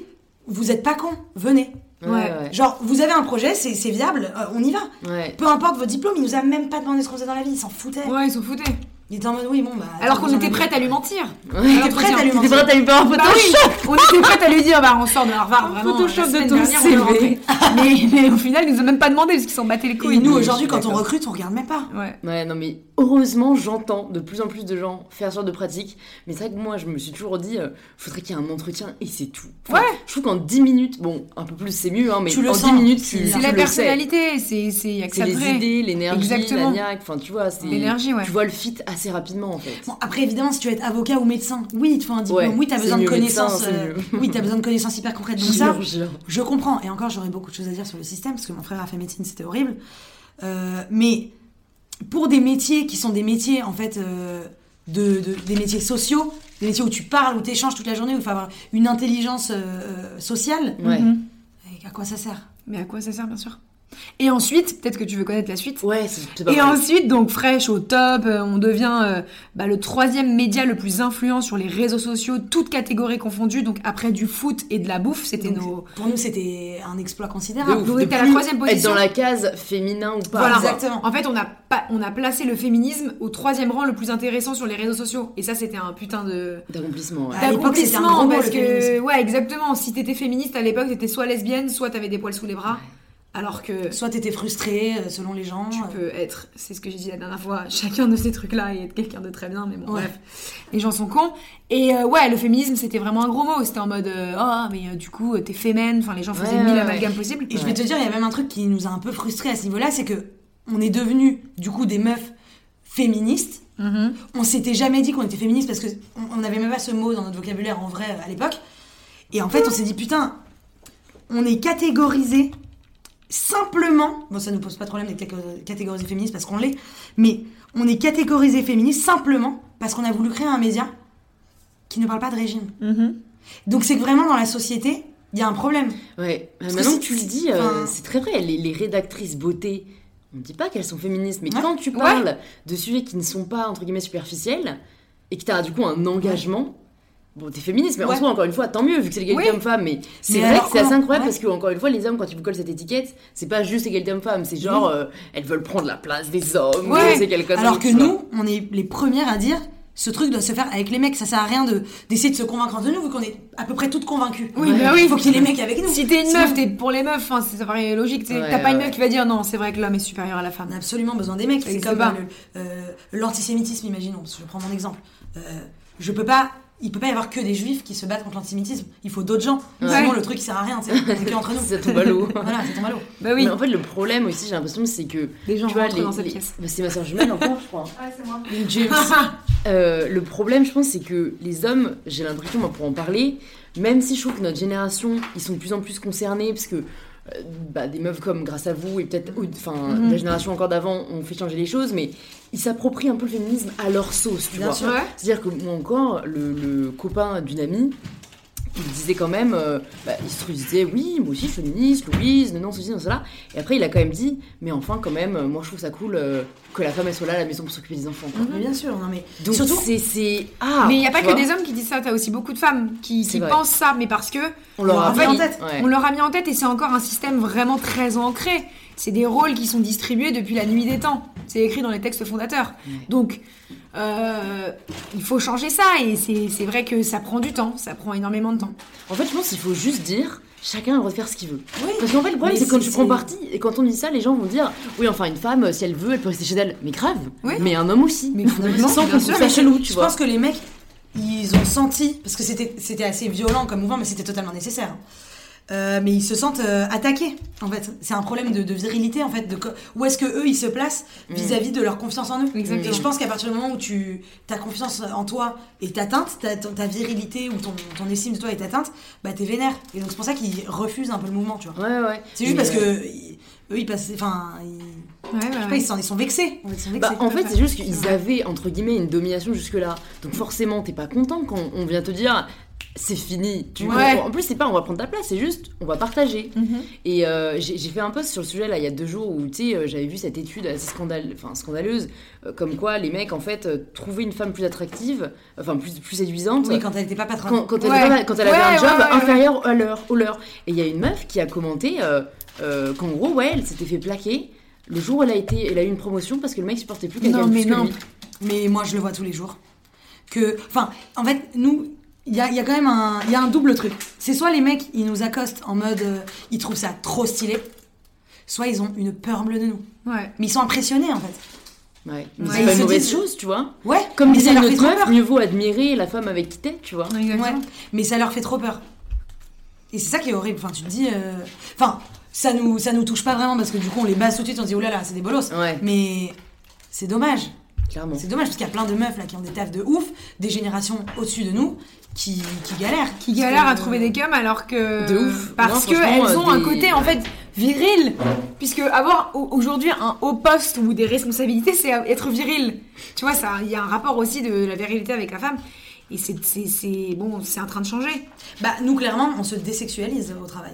vous êtes pas con, venez. Ouais, ouais. Genre, vous avez un projet, c'est viable, euh, on y va. Ouais. Peu importe votre diplôme, il nous a même pas demandé ce qu'on faisait dans la vie, il s'en foutait. Ouais, ils s'en foutaient. Il était en mode, oui, bon, bah. Alors qu'on était on- prête à lui mentir. Il était prête à lui mentir. prête à lui faire un Bah Photoshop oui, on était prête à lui dire, bah on sort de Harvard, vraiment. Photoshop la de ton dernière, on CV. mais, mais au final, ils nous ont même pas demandé parce qu'ils s'en battaient les couilles. Et nous, aujourd'hui, quand on recrute, on regarde même pas. Ouais. Ouais, non, mais heureusement, j'entends de plus en plus de gens faire ce genre de pratique. Mais c'est vrai que moi, je me suis toujours dit, euh, faudrait qu'il y ait un entretien et c'est tout. Enfin, Ouais. Je trouve qu'en 10 minutes, bon, un peu plus c'est mieux, hein, mais Tu le en sens. 10 minutes, C'est tu, C'est tu la le personnalité, c'est c'est y a que sais. ça C'est de les vrai. idées, l'énergie, la Exactement. niaque. Enfin, tu vois, c'est. L'énergie, ouais. Tu vois le fit assez rapidement, en fait. Bon, après, évidemment, si tu veux être avocat ou médecin, oui, il te faut un diplôme. Ouais, oui, t'as besoin de connaissances. médecin, euh, oui, t'as besoin de connaissances hyper concrètes. Donc <laughs> ça, je comprends. Et encore, j'aurais beaucoup de choses à dire sur le système parce que mon frère a fait médecine, c'était horrible. Euh, mais pour des métiers qui sont des métiers en fait euh, de, de- des métiers sociaux, des métiers où tu parles, où tu échanges toute la journée, où il faut avoir une intelligence euh, euh, sociale, Ouais. Mhm. et à quoi ça sert? Mais à quoi ça sert, bien sûr Et ensuite, peut-être que tu veux connaître la suite. Ouais, c'est pas Et ensuite, donc fraîche au top, euh, on devient euh, bah, le troisième média le plus influent sur les réseaux sociaux, toutes catégories confondues. Donc après du foot et de la bouffe, c'était Donc, nos. Pour nous, c'était un exploit considérable. De était à la troisième Être position. dans la case féminin ou pas. Voilà. Exactement. En fait, on a, pas, on a placé le féminisme au troisième rang le plus intéressant sur les réseaux sociaux. Et ça, c'était un putain de. D'accomplissement, ouais. Gros d'accomplissement parce que féminisme. ouais exactement si t'étais féministe à l'époque t'étais soit lesbienne soit t'avais des poils sous les bras alors que Soit t'étais frustré euh, selon les gens. tu euh, peux être c'est ce que j'ai dit la dernière fois <laughs> chacun de ces trucs là et être quelqu'un de très bien mais bon Ouais. bref les gens sont cons et euh, ouais le féminisme c'était vraiment un gros mot c'était en mode euh, oh mais euh, du coup t'es fémène enfin les gens faisaient Ouais, mille ouais, amalgames possibles Et je vais te dire, il y a même un truc qui nous a un peu frustrés à ce niveau-là, c'est que on est devenu du coup des meufs féministes. Mhm. On s'était jamais dit qu'on était féministe parce que on on n'avait même pas ce mot dans notre vocabulaire en vrai à l'époque. Et en fait, on s'est dit putain, on est catégorisé simplement. Bon, ça nous pose pas de problème d'être catég- catégorisé féministe parce qu'on l'est, mais on est catégorisé féministe simplement parce qu'on a voulu créer un média qui ne parle pas de régime. Mhm. Donc c'est que vraiment dans la société, il y a un problème. Ouais, Parce maintenant que que tu le dis, euh, c'est très vrai. Les, les rédactrices beauté, on ne dit pas qu'elles sont féministes, mais Ouais. quand tu parles de sujets qui ne sont pas, entre guillemets, superficiels, et que tu as du coup un engagement, bon, t'es féministe, mais en Ouais. soi, encore une fois, tant mieux, vu que c'est l'égalité Oui. homme-femme, mais c'est vrai alors que c'est assez incroyable Ouais. parce que, encore une fois, les hommes, quand ils vous collent cette étiquette, c'est pas juste égalité homme-femme, c'est genre, euh, elles veulent prendre la place des hommes, Ouais. c'est quelque chose. Alors que nous, on est les premières à dire ce truc doit se faire avec les mecs. Ça sert à rien de d'essayer de se convaincre entre nous vu qu'on est à peu près toutes convaincues. Oui, Ouais. bah oui. Il faut qu'il y ait les mecs avec nous. si t'es une meuf t'es pour les meufs enfin ça paraît logique. Ouais, t'as pas une meuf qui va dire non c'est vrai que l'homme est supérieur à la femme On a absolument besoin des mecs. C'est comme euh, euh, l'antisémitisme, imaginons. Je prends mon exemple. Euh, je peux pas. Il peut pas y avoir que des juifs qui se battent contre l'antisémitisme. Il faut d'autres gens. Ouais. Sinon, le truc il sert à rien. tu sais. On est que entre nous. Ça tombe à l'eau. <laughs> Voilà, ça tombe à l'eau. bah oui Mais en fait, le problème aussi, j'ai l'impression, c'est que. les gens tu vois, les- dans cette les- pièce bah, c'est ma soeur jumelle encore, je crois. ouais c'est moi James. <laughs> Euh, le problème, je pense, c'est que les hommes, j'ai l'impression, moi, pour en parler, même si je trouve que notre génération, ils sont de plus en plus concernés, parce que bah, des meufs comme Grâce à vous, et peut-être enfin Mhm. la génération encore d'avant, ont fait changer les choses, mais ils s'approprient un peu le féminisme à leur sauce, tu Bien vois. C'est-à-dire que moi encore, le, le copain d'une amie, il disait quand même, euh, bah, il se disait oui, moi aussi je suis féministe, Louise, non, ceci, non, cela. Et après, il a quand même dit, mais enfin, quand même, euh, moi je trouve ça cool euh, que la femme elle soit là à la maison pour s'occuper des enfants. quoi. Mais bien sûr, non mais. Donc Surtout- c'est c'est ah. mais il n'y a pas que des hommes qui disent ça, t'as aussi beaucoup de femmes qui, pensent ça, mais parce que On leur a mis en tête. ouais. on leur a mis en tête et c'est encore un système vraiment très ancré. C'est des rôles qui sont distribués depuis la nuit des temps. C'est écrit dans les textes fondateurs. Ouais. Donc, euh, il faut changer ça et c'est vrai que ça prend du temps, ça prend énormément de temps. En fait, je pense qu'il faut juste dire, chacun a le droit de faire ce qu'il veut. Oui. Parce qu'en fait, le problème, c'est quand tu prends parti, et quand on dit ça, les gens vont dire, oui, enfin, une femme, si elle veut, elle peut rester chez elle. Mais grave. Oui. Mais un homme aussi. Mais complètement, sans qu'on trouve ça chelou, tu je vois. pense que les mecs, ils ont senti, parce que c'était c'était assez violent comme mouvement, mais c'était totalement nécessaire. Euh, mais ils se sentent euh, attaqués, en fait. C'est un problème de, de virilité, en fait. De où est-ce que eux, ils se placent Mm. vis-à-vis de leur confiance en eux Exactement. Et je pense qu'à partir du moment où tu, ta confiance en toi est atteinte, ta, virilité ou ton, ton estime de toi est atteinte, bah t'es vénère. Et donc c'est pour ça qu'ils refusent un peu le mouvement, tu vois. Ouais, ouais. C'est juste Mais, parce euh, que eux, ils passent... Enfin, ils, Ouais, ouais, je sais pas, ouais. ils, sont vexés. En fait, ils sont Bah, vexés. en fait, c'est juste qu'ils avaient, entre guillemets, une domination jusque-là. Donc forcément, t'es pas content quand on vient te dire c'est fini. Tu Ouais. vois. En plus, c'est pas on va prendre ta place, c'est juste on va partager. Mhm. Et euh, j'ai fait un post sur le sujet là il y a deux jours où tu sais euh, j'avais vu cette étude assez scandale, enfin, scandaleuse, euh, comme quoi les mecs en fait euh, trouvaient une femme plus attractive, enfin plus, plus séduisante. Oui, quand elle était pas patronne. quand, quand elle, Ouais. avait, quand elle avait Ouais, un job ouais, ouais. inférieur à leur, au leur. Et il y a une meuf qui a commenté euh, euh, qu'en gros, ouais, elle s'était fait plaquer le jour où elle a, été, elle a eu une promotion parce que le mec supportait plus qu'elle Non, gagne mais plus que non. lui. Mais moi, je le vois tous les jours. Que, enfin, en fait, nous, il y a, il y a quand même un, il y a un double truc. C'est soit les mecs, ils nous accostent en mode, euh, ils trouvent ça trop stylé, soit ils ont une peur bleue de nous. Ouais. Mais ils sont impressionnés, en fait. Ouais. Mais Ouais, c'est ils pas une mauvaise disent- chose, tu vois. Ouais, Comme disait notre meuf, peur. mieux vaut admirer la femme avec qui t'es, tu vois. Exactement. Ouais, mais ça leur fait trop peur. Et c'est ça qui est horrible. Enfin, tu te dis, euh, enfin, ça nous, ça nous touche pas vraiment parce que du coup, on les base tout de suite, on se dit, oh là là, c'est des bolos. Ouais, Mais c'est dommage. Clairement. C'est dommage parce qu'il y a plein de meufs là qui ont des tafs de ouf, des générations au-dessus de nous qui, qui galèrent. Qui galèrent à trouver des cums alors que. De ouf. Parce Moi, que franchement, elles ont un côté en fait viril. Puisque avoir au- aujourd'hui un haut poste ou des responsabilités, c'est être viril. Tu vois, ça, il y a un rapport aussi de la virilité avec la femme. Et c'est, bon, c'est en train de changer. Bah, nous, clairement, on se désexualise au travail.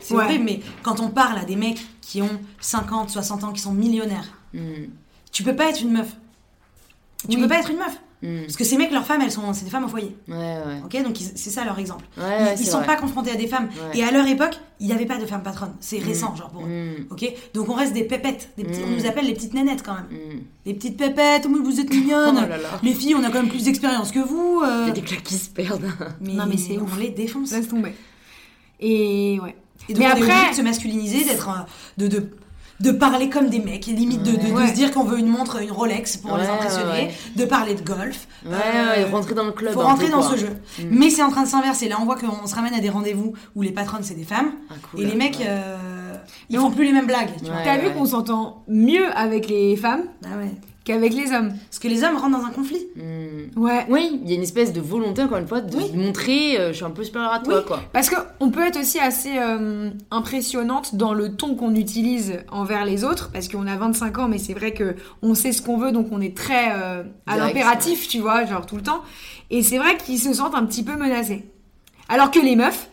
C'est Ouais. horrible, mais quand on parle à des mecs qui ont 50, 60 ans, qui sont millionnaires, Hmm, tu peux pas être une meuf. Tu Oui. peux pas être une meuf. hmm. Parce que ces mecs, leurs femmes, elles sont, c'est des femmes au foyer. Ouais, ouais. Ok, donc c'est ça leur exemple. Ouais, ils ils sont vrai. pas confrontés à des femmes. Et à leur époque, il n'y avait pas de femmes patronnes. C'est récent, genre pour eux. Hmm, Ok, donc on reste des pépettes. Des petits- On nous appelle les petites nénettes quand même. hmm. Les petites pépettes, vous êtes mignonnes. Oh là là. Les filles, on a quand même plus d'expérience que vous. euh, Il y a des claques qui se perdent. Mais, Non, mais c'est on ouf. les défonce. Laisse tomber. Et ouais. Et donc Mais on est après- obligé de se masculiniser, d'être euh, de, de de parler comme des mecs, et limite de, de, se dire qu'on veut une montre, une Rolex pour les impressionner, ouais, de parler de golf. Ouais, Euh, ouais, rentrer dans le club. faut rentrer peu, dans quoi. ce jeu. Mm. Mais c'est en train de s'inverser. Là, on voit qu'on se ramène à des rendez-vous où les patronnes, c'est des femmes. Ah, cool. Et les mecs, Ouais. euh, ils Mais font on- plus les mêmes blagues. Tu vois. Ouais, T'as vu qu'on s'entend mieux avec les femmes Ah ouais. Qu'avec les hommes. Parce que les hommes rentrent dans un conflit. Hmm. Ouais. Oui, il y a une espèce de volonté, encore une fois, de Oui. montrer euh, je suis un peu supérieur à toi, Oui. quoi. Parce que on peut être aussi assez euh, impressionnante dans le ton qu'on utilise envers les autres, parce qu'on a 25 ans, mais c'est vrai que on sait ce qu'on veut, donc on est très euh, à l'impératif, tu vois, genre tout le temps. Et c'est vrai qu'ils se sentent un petit peu menacés. Alors que les meufs,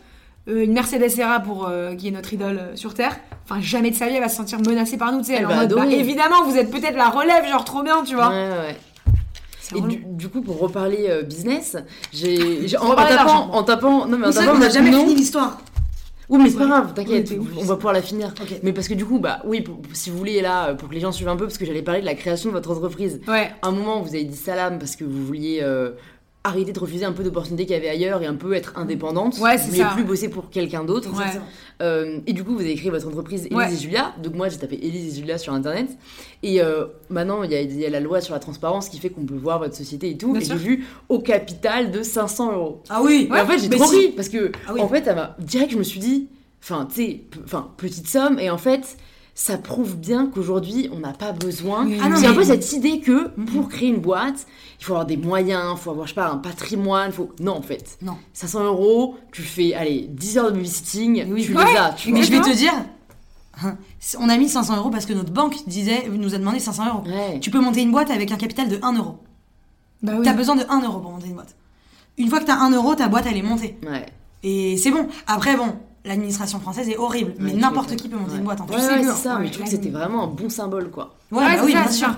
une Mercedes Serra pour euh, qui est notre idole euh, sur terre, enfin jamais de sa vie elle va se sentir menacée par nous, tu sais, elle, Elle est en va mode, bah, adorer. évidemment vous êtes peut-être la relève, genre trop bien, tu vois. Ouais, ouais. Et du, du coup, pour reparler euh, business, j'ai <laughs> en, On tapant, d'argent. en tapant, non mais en tapant, qu'on n'a jamais fini l'histoire. Oui, mais c'est pas grave, t'inquiète, on va pouvoir la finir. Mais parce que du coup, bah oui, pour- si vous voulez là, pour que les gens suivent un peu, parce que j'allais parler de la création de votre entreprise. Ouais. À un moment, vous avez dit salam parce que vous vouliez euh, arrêter de refuser un peu d'opportunités qu'il y avait ailleurs et un peu être indépendante. Ouais, c'est ça. plus bosser pour quelqu'un d'autre. Ouais. Euh, et du coup, vous avez créé votre entreprise Élise Ouais. et Julia. Donc moi, j'ai tapé Élise et Julia sur internet. Et euh, maintenant, il y, a- il y a la loi sur la transparence qui fait qu'on peut voir votre société et tout. Bien et j'ai vu au capital de 500 euros. Ah oui. et en fait, j'ai trop si. ri parce que, Ah oui. en fait, ça m'a direct, je me suis dit, enfin, tu sais, enfin, petite somme. Et en fait, ça prouve bien qu'aujourd'hui, on n'a pas besoin. Oui. Ah non, C'est un peu cette idée que Mhm. pour créer une boîte, il faut avoir des moyens, il faut avoir, je sais pas, un patrimoine. Faut... Non, en fait. Non. 500 euros, tu fais, allez, 10 heures de babysitting, Oui. tu Ouais, les as. Tu Mais vois. je vais te dire, hein, on a mis 500 euros parce que notre banque disait, nous a demandé 500 euros. Ouais. Tu peux monter une boîte avec un capital de 1 euro. Bah oui. T'as besoin de 1 euro pour monter une boîte. Une fois que t'as 1 euro, ta boîte elle est montée. Ouais. Et c'est bon. Après, bon, l'administration française est horrible, mais n'importe qui peut monter Ouais. une boîte en Ouais, plus. sais ouais, que- c'est ça, mais je trouve que c'était vraiment un bon symbole, quoi. Ouais, Ouais, bah oui, ça, bien sûr.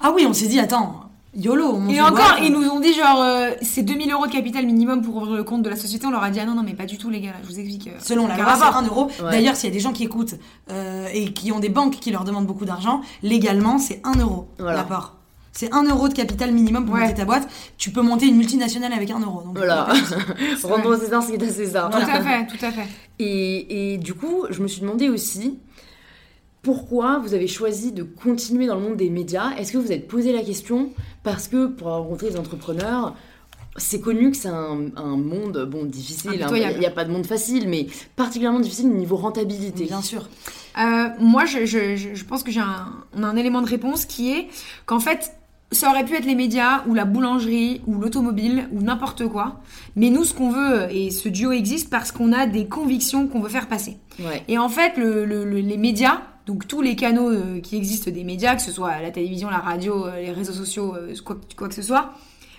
Ah oui, on s'est dit, attends, YOLO, on monte Et une encore, boîte. ils nous ont dit genre euh, c'est 2000 euros de capital minimum pour ouvrir le compte de la société. On leur a dit ah non non mais pas du tout les gars. Là, je vous explique. euh, Selon la loi, c'est rapport. 1 euro. Ouais. D'ailleurs, s'il y a des gens qui écoutent euh, et qui ont des banques qui leur demandent beaucoup d'argent, légalement, c'est 1 euro Voilà. l'apport. C'est 1 euro de capital minimum pour Ouais. monter ta boîte. Tu peux monter une multinationale avec 1 euro. Donc, Voilà. <laughs> Rendons César ce qui est à César. Tout à fait, tout à fait. Et, et du coup, je me suis demandé aussi pourquoi vous avez choisi de continuer dans le monde des médias? Est-ce que vous vous êtes posé la question? Parce que pour avoir rencontré des entrepreneurs, c'est connu que c'est un, un monde bon difficile. hein. Il n'y a pas de monde facile, mais particulièrement difficile au niveau rentabilité. Bien sûr. Euh, moi, je, je, je, je pense que j'ai un, on a un élément de réponse qui est qu'en fait, ça aurait pu être les médias ou la boulangerie ou l'automobile ou n'importe quoi. Mais nous, ce qu'on veut, et ce duo existe parce qu'on a des convictions qu'on veut faire passer. Ouais. Et en fait, le, le- le- les médias, donc tous les canaux euh, qui existent des médias, que ce soit la télévision, la radio, euh, les réseaux sociaux, euh, quoi, quoi que ce soit,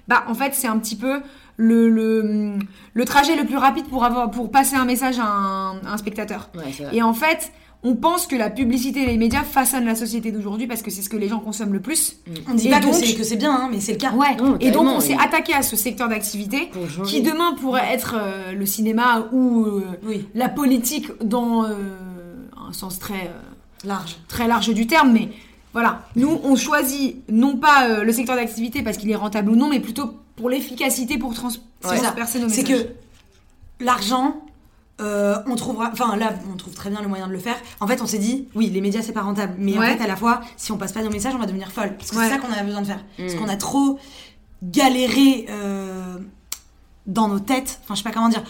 bah en fait c'est un petit peu le, trajet le plus rapide pour avoir pour passer un message à un, à un spectateur. Ouais. Et en fait, on pense que la publicité et les médias façonnent la société d'aujourd'hui parce que c'est ce que les gens consomment le plus. On dit Et pas donc- que c'est que c'est bien, hein, mais c'est le cas. Ouais. Non, et donc on s'est oui. attaqué à ce secteur d'activité qui demain pourrait être euh, le cinéma ou euh, Oui, la politique dans euh, un sens très euh, large. très large du terme, mais voilà. Nous, on choisit non pas euh, le secteur d'activité parce qu'il est rentable ou non, mais plutôt pour l'efficacité pour trans C'est ça. transpercer nos C'est messages. que l'argent, euh, on trouvera. Enfin, là, on trouve très bien le moyen de le faire. En fait, on s'est dit, oui, les médias, c'est pas rentable. Mais en fait, à la fois, si on passe pas nos messages, on va devenir folle. Parce que Ouais. c'est ça qu'on a besoin de faire. Parce Mm. qu'on a trop galéré euh, dans nos têtes. Enfin, je sais pas comment dire.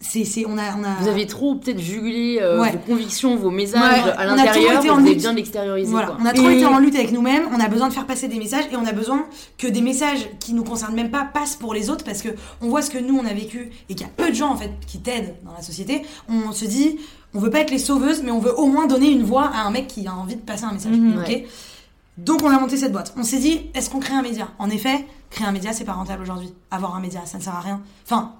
C'est, c'est, on a, on a. Vous avez trop peut-être jugulé euh, Ouais. vos convictions, vos messages Ouais, à on a trop l'intérieur, été vous en avez lutte. bien l'extérioriser. Voilà, on a trop Et- été en lutte avec nous-mêmes, on a besoin de faire passer des messages et on a besoin que des messages qui nous concernent même pas passent pour les autres parce que on voit ce que nous on a vécu et qu'il y a peu de gens en fait qui t'aident dans la société. On se dit, on veut pas être les sauveuses, mais on veut au moins donner une voix à un mec qui a envie de passer un message. Mhm. Ouais. Donc on a monté cette boîte. On s'est dit, est-ce qu'on crée un média? En effet, créer un média c'est pas rentable aujourd'hui. Avoir un média, ça ne sert à rien. Enfin.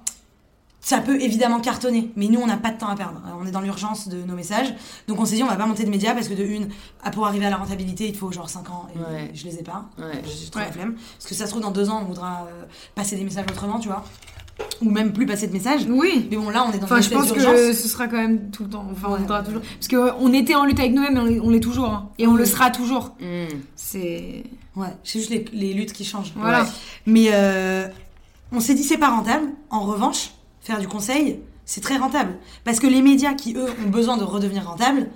Ça peut évidemment cartonner, mais nous on n'a pas de temps à perdre. Euh, On est dans l'urgence de nos messages, donc on s'est dit on va pas monter de médias parce que de une, à- pour arriver à la rentabilité, il faut genre 5 ans et Ouais. je les ai pas. Ouais. J'ai trop Ouais. la flemme. Parce que ça se trouve dans deux ans on voudra euh, passer des messages autrement, tu vois. Ou même plus passer de messages. Oui. Mais bon là on est dans Enfin, une je pense que ce sera quand même tout le temps. Enfin, on voudra toujours. Parce qu'on était en lutte avec nous-mêmes, mais on l'est- toujours. hein. Et on le Oui. sera toujours. Mm. C'est. Ouais, c'est juste les, les luttes qui changent. Voilà. Ouais. Mais euh, on s'est dit c'est pas rentable. En revanche, faire du conseil, c'est très rentable. Parce que les médias qui, eux, ont besoin de redevenir rentables,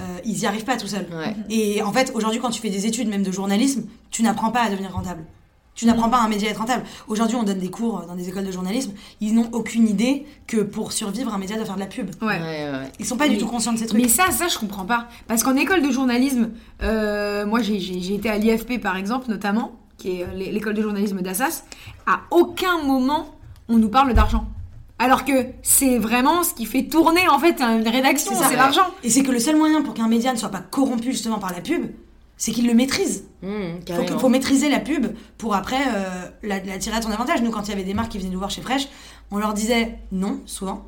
euh, ils y arrivent pas tout seuls. Ouais. Et en fait, aujourd'hui, quand tu fais des études, même de journalisme, tu n'apprends pas à devenir rentable. Tu n'apprends pas à un média à être rentable. Aujourd'hui, on donne des cours dans des écoles de journalisme. Ils n'ont aucune idée que pour survivre, un média doit faire de la pub. Ouais. Ouais, ouais. Ils sont pas du tout conscients de ces trucs. Mais ça, ça, je comprends pas. Parce qu'en école de journalisme, euh, moi, j'ai- été à l'IFP, par exemple, notamment, qui est l'é- l'école de journalisme d'Assas. À aucun moment, on nous parle d'argent. Alors que c'est vraiment ce qui fait tourner, en fait, une rédaction, C'est l'argent. Et c'est que le seul moyen pour qu'un média ne soit pas corrompu justement par la pub, c'est qu'il le maîtrise. Mm, Faut, que- carrément. faut maîtriser la pub pour après euh, la, la tirer à ton avantage. Nous, quand il y avait des marques qui venaient nous voir chez Fresh, on leur disait non, souvent.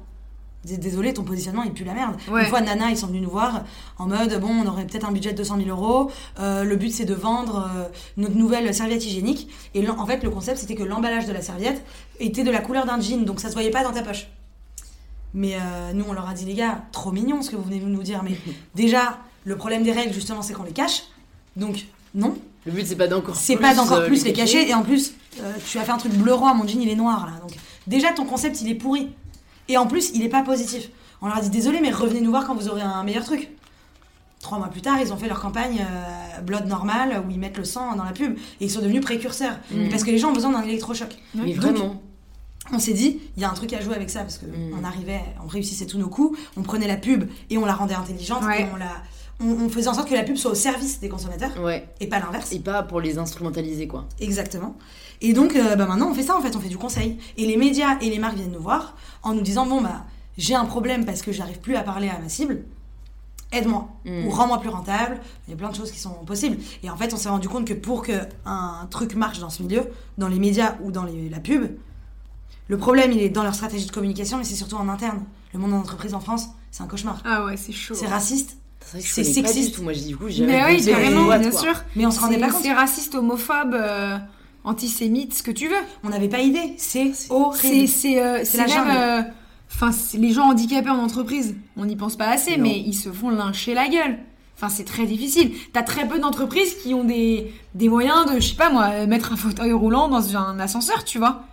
Dés- Désolé, ton positionnement il pue la merde. Ouais. Une fois, Nana, ils sont venus nous voir en mode bon, on aurait peut-être un budget de 200 000 euros. euh, le but c'est de vendre euh, notre nouvelle serviette hygiénique. Et en fait, le concept c'était que l'emballage de la serviette était de la couleur d'un jean, donc ça se voyait pas dans ta poche. Mais euh, nous, on leur a dit les gars, trop mignon ce que vous venez nous dire. Mais <laughs> déjà, le problème des règles justement, c'est qu'on les cache. Donc non, Le but, c'est pas d'encore c'est plus, pas d'encore euh, plus les cacher. Et en plus, euh, tu as fait un truc bleu roi, mon jean il est noir là. Donc déjà ton concept il est pourri. Et en plus, il est pas positif. On leur a dit désolé, mais revenez nous voir quand vous aurez un meilleur truc. Trois mois plus tard, ils ont fait leur campagne euh, Blood Normal où ils mettent le sang dans la pub et ils sont devenus précurseurs. Mhm. Parce que les gens ont besoin d'un électrochoc. Mais Donc, vraiment. On s'est dit, il y a un truc à jouer avec ça parce que Mm. on arrivait, on réussissait tous nos coups, on prenait la pub et on la rendait intelligente Ouais. et on la, on, on faisait en sorte que la pub soit au service des consommateurs Ouais. et pas l'inverse. Et pas pour les instrumentaliser, quoi. Exactement. Et donc, euh, bah, maintenant, on fait ça, en fait, on fait du conseil. Et les médias et les marques viennent nous voir en nous disant, bon, bah, j'ai un problème parce que j'arrive plus à parler à ma cible. Aide-moi Mm. ou rends-moi plus rentable. Il y a plein de choses qui sont possibles. Et en fait, on s'est rendu compte que pour que un truc marche dans ce milieu, dans les médias ou dans les- la pub, le problème, il est dans leur stratégie de communication, mais c'est surtout en interne. Le monde d'entreprise en France, c'est un cauchemar. Ah ouais, c'est chaud. C'est raciste, C'est pas sexiste. du tout. Moi, je dis, du coup, j'ai Mais oui, carrément, bien quoi. sûr. mais on se rendait pas compte. C'est raciste, homophobe, euh, antisémite, ce que tu veux. On n'avait pas idée. C'est horrible. c'est euh, c'est la même, euh, les gens handicapés en entreprise, on n'y pense pas assez, Non. mais ils se font lyncher la gueule. Enfin, c'est très difficile. T'as très peu d'entreprises qui ont des, des moyens de, je sais pas moi, mettre un fauteuil roulant dans un ascenseur, tu vois.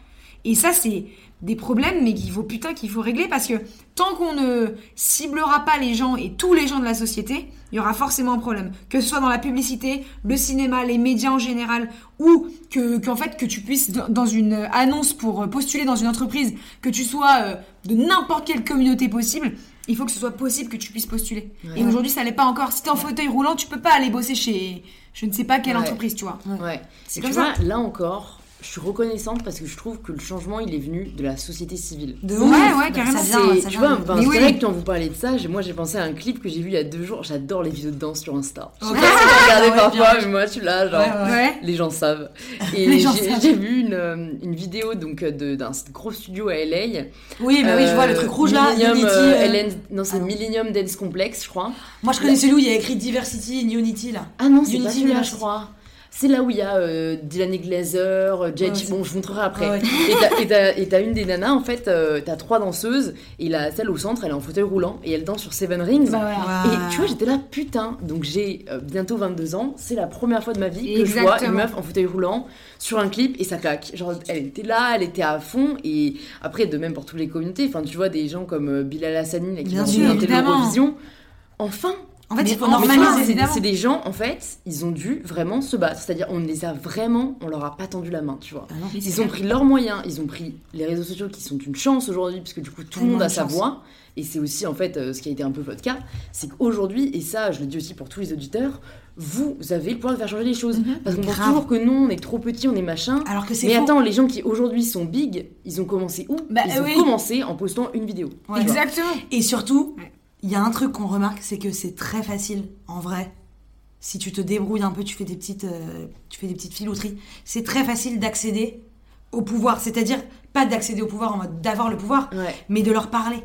Et ça, c'est des problèmes, mais qu'il faut putain qu'il faut régler parce que tant qu'on ne ciblera pas les gens et tous les gens de la société, il y aura forcément un problème. Que ce soit dans la publicité, le cinéma, les médias en général, ou que qu'en fait que tu puisses dans une annonce pour postuler dans une entreprise, que tu sois euh, de n'importe quelle communauté possible, il faut que ce soit possible que tu puisses postuler. Ouais. Et aujourd'hui, ça l'est pas encore. Si t'es en fauteuil roulant, tu peux pas aller bosser chez je ne sais pas quelle Ouais. entreprise, tu vois. Ouais. C'est comme tu ça. vois, là encore, je suis reconnaissante parce que je trouve que le changement, il est venu de la société civile. De Ouais, ouf. ouais, carrément. Ça vient, C'est- ça tu vois, Mais c'est oui. vrai que quand vous parlez de ça, moi j'ai pensé à un clip que j'ai vu il y a deux jours. J'adore les vidéos de danse sur Insta. Je sais pas si vous regardez Ouais, parfois, bien. mais moi je suis là, genre. Ouais, ouais. Ouais. Les gens savent. <laughs> Et Les gens j'ai savent. j'ai vu une, euh, une vidéo donc euh, de- d'un gros studio à LA. Oui, bah oui, je vois le truc rouge là. Millennium, Unity, euh, euh, LN non, c'est ah. Millennium Dance Complex, je crois. Moi, je connais celui où il y a écrit Diversity in Unity là. Ah non, c'est Unity pas celui-là, je crois. C'est là où il y a euh, Dylan Glazer, euh, c'est- Bon, je vous montrerai après. Ouais. Et t'as- une des nanas, en fait, euh, t'as trois danseuses, et la, celle au centre, elle est en fauteuil roulant, et elle danse sur Seven Rings. Bah. Et tu vois, j'étais là, putain, donc j'ai euh, bientôt 22 ans, c'est la première fois de ma vie que je vois une meuf en fauteuil roulant sur un clip et ça claque. Genre, elle était là, elle était à fond, et après, de même pour toutes les communautés, enfin, tu vois, des gens comme euh, Bilal Hassani, là, qui Bien sûr, évidemment. l'Eurovision. Enfin, En fait, Mais il faut normaliser. c'est- des gens, en fait, ils ont dû vraiment se battre. C'est-à-dire, on les a vraiment, on leur a pas tendu la main, tu vois. Ah non. Ils ont pris leurs moyens, ils ont pris les réseaux sociaux qui sont une chance aujourd'hui, puisque du coup tout le monde a sa voix. Et c'est aussi en fait euh, ce qui a été un peu votre cas, c'est qu'aujourd'hui, et ça je le dis aussi pour tous les auditeurs, vous avez le pouvoir de faire changer les choses. Mhm. Parce qu'on pense toujours que non, on est trop petit, on est machin. Alors que c'est Mais faux. attends, les gens qui aujourd'hui sont big, ils ont commencé où? Bah, Ils ont commencé en postant une vidéo. Ouais. Exactement. Et surtout, Ouais. Il y a un truc qu'on remarque, c'est que c'est très facile, en vrai. Si tu te débrouilles un peu, tu fais des petites, euh, tu fais des petites filouteries. C'est très facile d'accéder au pouvoir. C'est-à-dire, pas d'accéder au pouvoir en mode d'avoir le pouvoir, Ouais. mais de leur parler.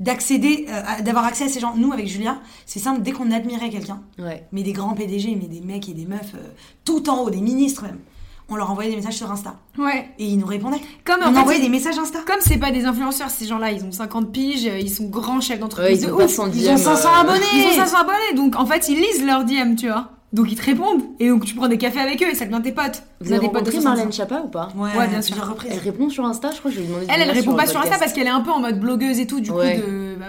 D'accéder, euh, d'avoir accès à ces gens. Nous, avec Julia, c'est simple, dès qu'on admirait quelqu'un, Ouais. mais des grands PDG, mais des mecs et des meufs, euh, tout en haut, des ministres même, on leur envoyait des messages sur Insta. Ouais. Et ils nous répondaient. Comme on en fait, envoyait des messages Insta. Comme c'est pas des influenceurs, ces gens-là, ils ont 50 piges, euh, ils sont grands chefs Ouais, d'entreprise. ils de ouf. 100 Ils ont 500 euh, abonnés. Ils ont 500 abonnés, donc en fait, ils lisent leurs DM, tu vois. Donc ils te répondent. Et donc tu prends des cafés avec eux et ça devient tes potes. Vous avez devient des potes de rencontré 65. Marlène Chapa ou pas Ouais, Ouais, bien sûr. Elle répond sur Insta, je crois que je lui demandé de Elle, elle répond pas sur Insta parce qu'elle est un peu en mode blogueuse et tout, du Ouais. coup, de, bah,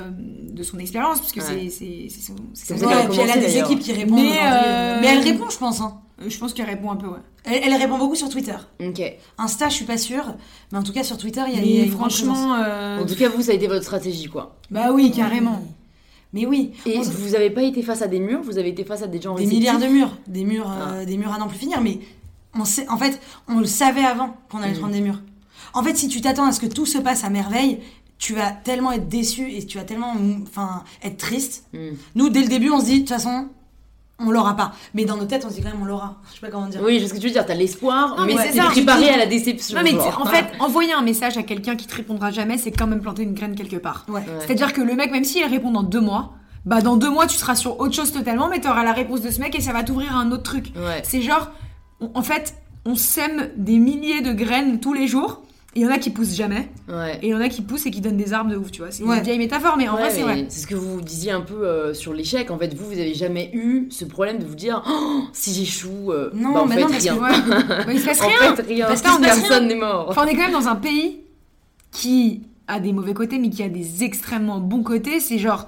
de son expérience, puisque Ouais. c'est- c'est c'est son- et puis elle a des équipes qui répondent. Mais, euh, Mais elle répond, je pense. hein. Euh, Je pense qu'elle répond un peu, ouais. Elle, elle répond beaucoup sur Twitter. Ok. Insta, je suis pas sûre. Mais en tout cas, sur Twitter, il y a, Mais présence. franchement, euh, En tout cas, vous, ça a été votre stratégie, quoi. bah oui, carrément. Mais oui, Et on- vous avez pas été face à des murs, vous avez été face à des gens des réceptifs. milliards de murs. Des murs, euh, Ah. des murs à n'en plus finir. Mais on sait, en fait, on le savait avant qu'on allait Mm. prendre des murs. En fait, si tu t'attends à ce que tout se passe à merveille, tu vas tellement être déçu et tu vas tellement enfin, être triste. Hmm. Nous, dès le début, on se dit, de toute façon, on l'aura pas. Mais dans nos têtes, on se dit quand même, on l'aura. Je sais pas comment dire. Oui, je sais ce que tu veux dire, t'as l'espoir, Non, mais mais c'est préparé à la déception. Non mais genre. en fait, envoyer un message à quelqu'un qui te répondra jamais, c'est quand même planter une graine quelque part. Ouais. Ouais. C'est-à-dire que le mec, même s'il répond dans deux mois, bah dans deux mois tu seras sur autre chose totalement, mais t'auras la réponse de ce mec et ça va t'ouvrir à un autre truc. Ouais. C'est genre, on- en fait, on sème des milliers de graines tous les jours. Il y en a qui poussent jamais, Ouais. et il y en a qui poussent et qui donnent des arbres de ouf, tu vois. C'est Ouais. une vieille métaphore, mais en Ouais, vrai, c'est vrai. C'est ce que vous disiez un peu euh, sur l'échec. En fait, vous, vous avez jamais eu ce problème de vous dire Oh, si j'échoue, euh, Non, bah, en mais fait, non, parce que rien. Ouais. Ouais, <laughs> il se passe En rien. fait, rien. Parce Personne n'est mort. Enfin, on est quand même dans un pays qui a des mauvais côtés, mais qui a des extrêmement bons côtés. C'est genre,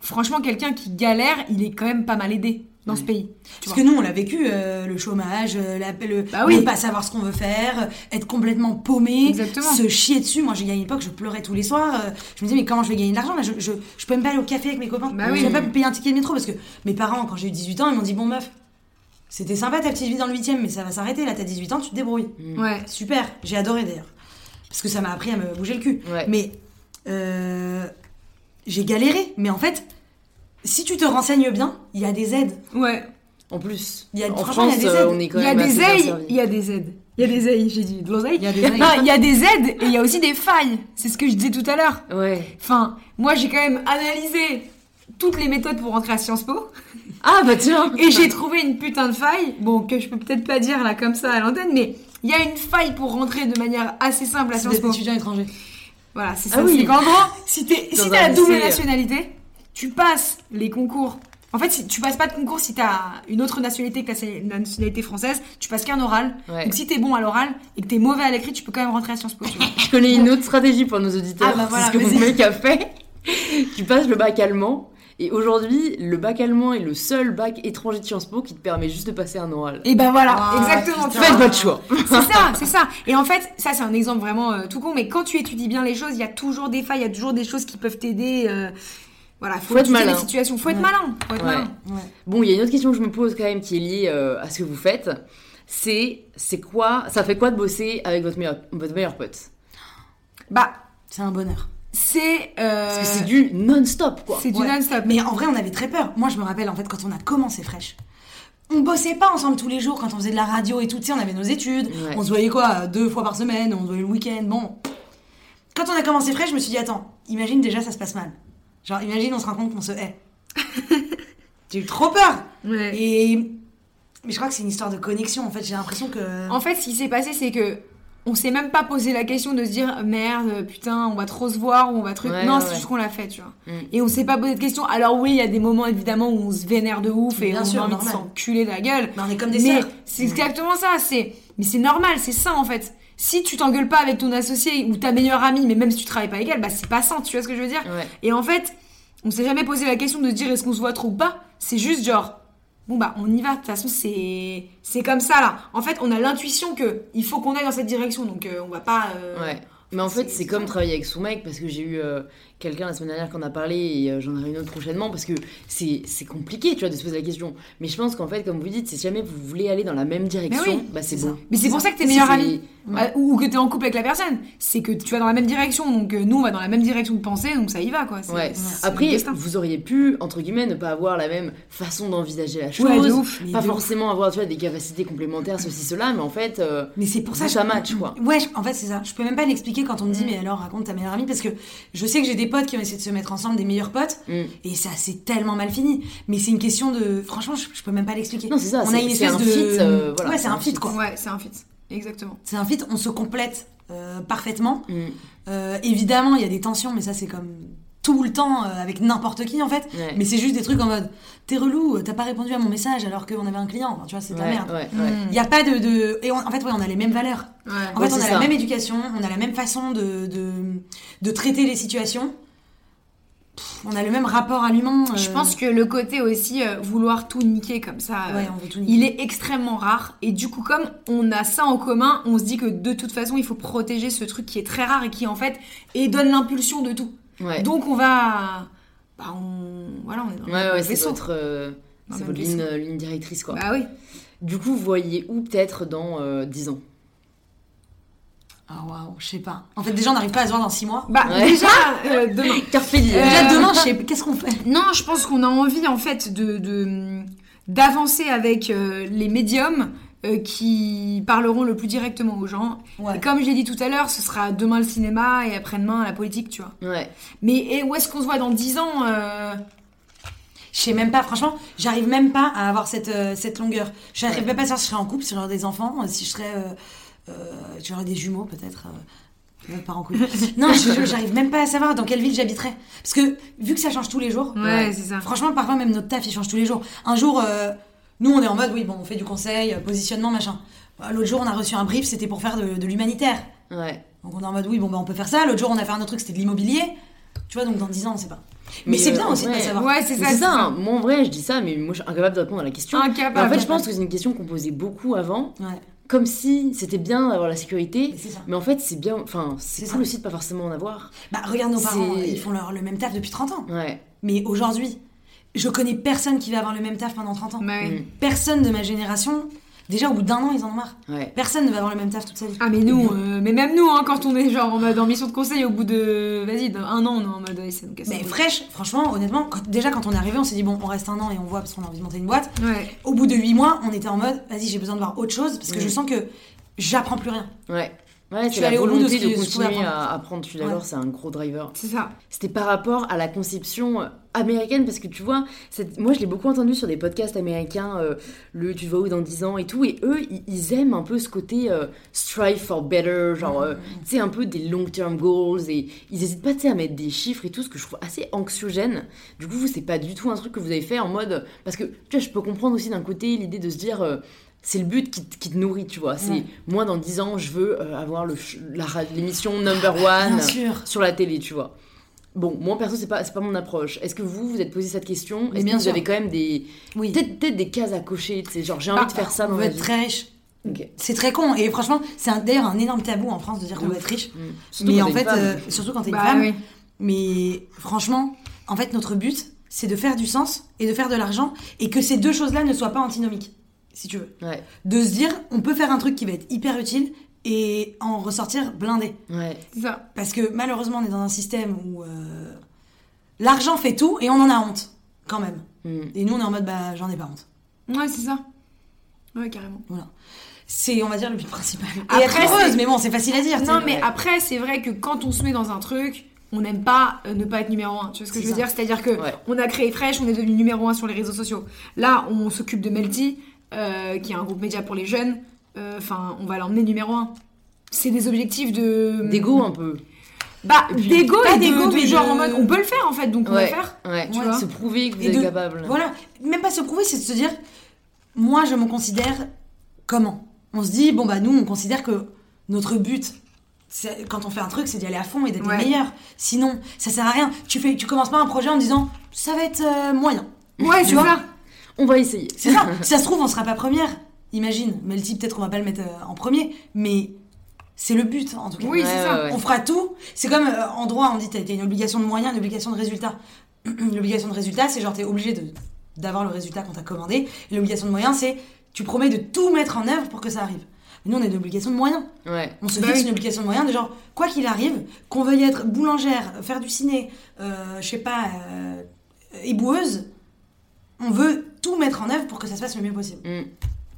franchement, quelqu'un qui galère, il est quand même pas mal aidé dans ce pays. Tu Parce vois. que nous, on l'a vécu, euh, le chômage, euh, la, le Bah oui. ne pas savoir ce qu'on veut faire, être complètement paumé, Exactement. se chier dessus. Moi, j'ai gagné une époque, je pleurais tous les soirs. euh, je me disais, mais comment je vais gagner de l'argent là je, je, je peux même pas aller au café avec mes copains. Bah je oui. vais pas me payer un ticket de métro parce que mes parents, quand j'ai eu 18 ans, ils m'ont dit, bon meuf, c'était sympa ta petite vie dans le 8 mais ça va s'arrêter. Là, t'as 18 ans, tu te débrouilles. Ouais. Super, j'ai adoré d'ailleurs. Parce que ça m'a appris à me bouger le cul. Ouais. Mais euh, j'ai galéré. Mais en fait, si tu te renseignes bien, il y a des aides. Ouais. En plus, Il y a- en il y France, a des euh, aides. on est quand Il y a même des assez bien aides, servi. il y a des aides. Il y a des aides, j'ai dit de l'oseille. Il y a des aides. Non, il y a des aides et il y a aussi des failles. C'est ce que je disais tout à l'heure. Ouais. Enfin, moi j'ai quand même analysé toutes les méthodes pour rentrer à Sciences Po Ah bah tiens et j'ai trouvé une putain de faille. Bon, que je peux peut-être pas dire là comme ça à l'antenne, mais il y a une faille pour rentrer de manière assez simple à Sciences Po. étudiant étranger. Voilà, c'est Ah ça. oui. C'est qu'en gros, si t'es si la double nationalité, tu passes les concours. En fait, si tu passes pas de concours si t'as une autre nationalité que la nationalité française, tu passes qu'un oral. Ouais. Donc si t'es bon à l'oral et que t'es mauvais à l'écrit, tu peux quand même rentrer à Sciences Po. Tu vois. <laughs> Je connais une autre stratégie pour nos auditeurs. Ah bah voilà, c'est ce que mon mec a fait. <laughs> tu passes le bac allemand. Et aujourd'hui, le bac allemand est le seul bac étranger de Sciences Po qui te permet juste de passer un oral. Et ben voilà, Ah, exactement. putain. tu vois. Faites votre choix. <laughs> C'est ça, c'est ça. Et en fait, ça c'est un exemple vraiment euh, tout con, mais quand tu étudies bien les choses, il y a toujours des failles, il y a toujours des choses qui peuvent t'aider. euh, voilà, faut, Faut être malin. les situations, faut être Ouais. malin, faut être Ouais. malin. Ouais. Bon, il y a une autre question que je me pose quand même qui est liée euh, à ce que vous faites. c'est c'est quoi Ça fait quoi de bosser avec votre meilleur, votre meilleur pote? Bah, C'est un bonheur. c'est. euh, Parce que c'est du non-stop, quoi. C'est du non-stop. Mais en vrai, on avait très peur. Moi, je me rappelle, en fait, quand on a commencé Fresh, on bossait pas ensemble tous les jours quand on faisait de la radio et tout. Tu sais, on avait nos études. Ouais. On se voyait quoi Deux fois par semaine, on se voyait le week-end. Bon. Quand on a commencé Fresh, je me suis dit, attends, imagine déjà, ça se passe mal. Genre, imagine, on se rend compte qu'on se hait. <laughs> J'ai eu trop peur. Ouais. Et. Mais je crois que c'est une histoire de connexion, en fait. J'ai l'impression que. En fait, ce qui s'est passé, c'est que on s'est même pas posé la question de se dire merde, putain, on va trop se voir ou on va truc. Ouais, non, ouais, c'est ouais. juste qu'on l'a fait, tu vois. Mm. Et on s'est pas posé de questions. Alors oui, il y a des moments évidemment où on se vénère de ouf et Bien on sûr, a envie normal. de s'enculer de la gueule. Mais on est comme des Mais c'est exactement ça. C'est mais c'est normal, c'est ça en fait. Si tu t'engueules pas avec ton associé ou ta meilleure amie, mais même si tu travailles pas avec elle, bah c'est pas ça. Tu vois ce que je veux dire Ouais. Et en fait, on s'est jamais posé la question de se dire est-ce qu'on se voit trop ou pas? C'est juste genre, bon bah on y va. De toute façon, c'est c'est comme ça là. En fait, on a l'intuition que il faut qu'on aille dans cette direction, donc euh, on va pas. euh, Ouais. Mais en fait, c'est- c'est comme travailler avec son mec parce que j'ai eu euh, quelqu'un la semaine dernière qui en a parlé et euh, j'en aurai une autre prochainement parce que c'est compliqué, tu vois, de se poser la question. Mais je pense qu'en fait, comme vous dites, si jamais vous voulez aller dans la même direction, oui, bah c'est bon. ça. Mais c'est pour ça que t'es meilleur ami. Ou que t'es en couple avec la personne. C'est que tu vas dans la même direction. Donc euh, nous, on va dans la même direction de pensée, donc ça y va quoi. Ouais. Après, vous auriez pu, entre guillemets, ne pas avoir la même façon d'envisager la chose. Ouais, de ouf. Mais Pas de ouf. forcément avoir tu vois, des capacités complémentaires, ceci, cela, mais en fait, euh, Mais c'est pour ça que ça match, quoi. Ouais, en fait, c'est ça. Je peux même pas l'expliquer quand on me dit, Mm. mais alors raconte ta meilleure amie, parce que je sais que j'ai des potes qui ont essayé de se mettre ensemble, des meilleurs potes, mm. et ça s'est tellement mal fini. Mais c'est une question de. Franchement, je, je peux même pas l'expliquer. non, c'est ça, On c'est a une c'est espèce un de. fit. euh, voilà, ouais, c'est un fit, quoi. Ouais, c'est un fit. Exactement. C'est un fit, on se complète euh, parfaitement. Mm. Euh, évidemment, il y a des tensions, mais ça, c'est comme tout le temps euh, avec n'importe qui, en fait. Ouais. Mais c'est juste des trucs en mode, t'es relou, t'as pas répondu à mon message alors qu'on avait un client. Enfin, tu vois, c'est de la Ouais, merde. ouais, ouais. Il y a pas de. de... Et on- en fait, ouais, on a les mêmes valeurs. Ouais. En Ouais, fait, on a ça. la même éducation, on a la même façon de, de, de traiter les situations. Pff, on a le même rapport à l'humain. euh, Je pense que le côté aussi euh, vouloir tout niquer comme ça, euh, Ouais, on veut tout niquer. il est extrêmement rare. Et du coup, comme on a ça en commun, on se dit que de toute façon, il faut protéger ce truc qui est très rare et qui en fait et donne l'impulsion de tout. Ouais. Donc on va, bah on, voilà, on est dans Ouais, le ouais, c'est votre, euh, votre ligne, ligne directrice, quoi. Bah oui. Du coup, vous voyez où peut-être dans euh, 10 ans? Ah waouh, je sais pas. En fait, déjà, on n'arrive pas à se voir dans 6 mois. Bah Ouais. déjà <laughs> euh, demain. <laughs> Carpe diem. Euh, Déjà, demain, je sais <laughs> qu'est-ce qu'on fait? Non, je pense qu'on a envie en fait de de- d'avancer avec euh, les médiums euh, qui parleront le plus directement aux gens. Ouais. Et comme je l'ai dit tout à l'heure, ce sera demain le cinéma et après-demain la politique, tu vois. Ouais. Mais et où est-ce qu'on se voit dans 10 ans euh, Je sais même pas, franchement, j'arrive même pas à avoir cette, euh, cette longueur. J'arrive même pas à savoir si je serais en couple, si j'aurais des enfants, euh, si je serais. Euh, euh, j'aurais des jumeaux peut-être. Euh, pas en couple. <laughs> non, j'arrive même pas à savoir dans quelle ville j'habiterais. Parce que vu que ça change tous les jours, Ouais, c'est ça. Franchement, parfois même notre taf il change tous les jours. Un jour, euh, nous on est en mode oui, bon, on fait du conseil, euh, positionnement, machin. Euh, L'autre jour, on a reçu un brief, c'était pour faire de, de l'humanitaire. Ouais. Donc on est en mode oui, bon, bah, on peut faire ça. L'autre jour, on a fait un autre truc, c'était de l'immobilier. Tu vois, donc dans 10 ans, on sait pas. Mais, Mais, c'est euh, bien aussi de ouais. pas savoir. Ouais, c'est ça. C'est c'est ça, hein. moi en vrai je dis ça, mais moi je suis incapable de répondre à la question. Incapable. Mais en fait, je pense que c'est une question qu'on posait beaucoup avant, Ouais, comme si c'était bien d'avoir la sécurité, mais c'est ça. mais en fait c'est bien, enfin c'est C'est cool ça. aussi de pas forcément en avoir. Bah, regarde nos parents, ils font leur, le même taf depuis 30 ans. Ouais. Mais aujourd'hui, je connais personne qui va avoir le même taf pendant 30 ans. Bah oui. Mm. Personne de ma génération, déjà au bout d'un an, ils en ont marre. Ouais. Personne ne va avoir le même taf toute sa vie. Ah mais nous, euh, mais même nous, hein, quand on est genre en mode en mission de conseil, au bout de, vas-y, d'un an, on est en mode, donc Mais fraîche, franchement, honnêtement, quand- déjà quand on est arrivé, on s'est dit bon, on reste un an et on voit parce qu'on a envie de monter une boîte. Ouais. Au bout de 8 mois, on était en mode vas-y, j'ai besoin de voir autre chose parce que Mm. je sens que j'apprends plus rien. Ouais. Ouais, la allée au bout de volonté ce de, que pouvais continuer à apprendre, je suis d'accord, Ouais. c'est un gros driver. C'est ça. C'était par rapport à la conception euh, américaine, parce que tu vois, moi je l'ai beaucoup entendu sur des podcasts américains, euh, le tu vas où dans 10 ans et tout, et eux ils, ils aiment un peu ce côté euh, strive for better, genre, euh, tu sais, un peu des long-term goals, et ils hésitent pas tu sais, à mettre des chiffres et tout, ce que je trouve assez anxiogène. Du coup, vous, c'est pas du tout un truc que vous avez fait en mode. Parce que tu vois, je peux comprendre aussi d'un côté l'idée de se dire. C'est le but qui, te- qui te nourrit, tu vois. C'est Ouais. moi dans 10 ans, je veux euh, avoir l'émission number one Bien sûr. sur la télé, tu vois. Bon, moi perso, c'est pas, c'est pas mon approche. Est-ce que vous, vous êtes posé cette question? Est-ce que bien vous sûr. avez quand même des. Oui. Peut-être des cases à cocher, tu sais, genre j'ai envie de faire ça on dans veut ma être vie. très riche. C'est très con et franchement, c'est un- d'ailleurs un énorme tabou en France de dire qu'on veut être riche. Mm. Surtout Mais quand en t'es une fait, femme. euh, surtout quand t'es une Bah femme. oui. Mais franchement, en fait, notre but, c'est de faire du sens et de faire de l'argent et que ces deux choses-là ne soient pas antinomiques. Si tu veux. Ouais, De se dire, on peut faire un truc qui va être hyper utile et en ressortir blindé. ouais. C'est ça. Parce que malheureusement, on est dans un système où euh, l'argent fait tout et on en a honte, quand même. Mm. Et nous, on est en mode, bah, j'en ai pas honte. Ouais, c'est ça. Ouais, carrément. Voilà. C'est, on va dire, le but principal. Et Après, être heureuse, mais bon, c'est facile à dire. Non, mais ouais. après, c'est vrai que quand on se met dans un truc, on n'aime pas euh, ne pas être numéro un. Tu vois ce que C'est je veux ça. dire? C'est-à-dire que Ouais. on a créé Fresh, on est devenu numéro un sur les réseaux sociaux. Là, on s'occupe de Melty, euh, qui est un groupe média pour les jeunes. Euh, Enfin, on va l'emmener numéro un. C'est des objectifs de D'égo un peu. Bah, pas et de, d'égo, de mais genre en mode on peut le faire en fait, donc on va Ouais, le faire. ouais. Tu vois Se prouver que vous Et êtes de- capable. Voilà. Même pas se prouver, c'est de se dire, moi, je me considère comment? On se dit, bon, bah, nous, on considère que notre but, quand on fait un truc, c'est d'y aller à fond et d'être Ouais. le meilleur. Sinon, ça sert à rien. Tu, fais, tu commences pas un projet en disant, ça va être euh, moyen. Ouais, Tu vois. On va essayer. C'est ça. si ça se trouve, on sera pas première. Imagine. Mais le type, peut-être qu'on va pas le mettre euh, en premier. Mais c'est le but, en tout cas. Oui, c'est Ouais, ça. ouais, ouais. On fera tout. C'est comme euh, en droit, on dit t'as t'as une obligation de moyens, une obligation de résultat. <clears throat> L'obligation de résultat, c'est genre t'es obligé de d'avoir le résultat qu'on t'a commandé. Et l'obligation de moyens, c'est tu promets de tout mettre en œuvre pour que ça arrive. Mais nous, on a une obligation de moyens. Ouais. On se Bah fixe oui. une obligation de moyens de genre, quoi qu'il arrive, qu'on veuille être boulangère, faire du ciné, euh, je sais pas, euh, éboueuse, on veut tout mettre en œuvre pour que ça se passe le mieux possible. Mm.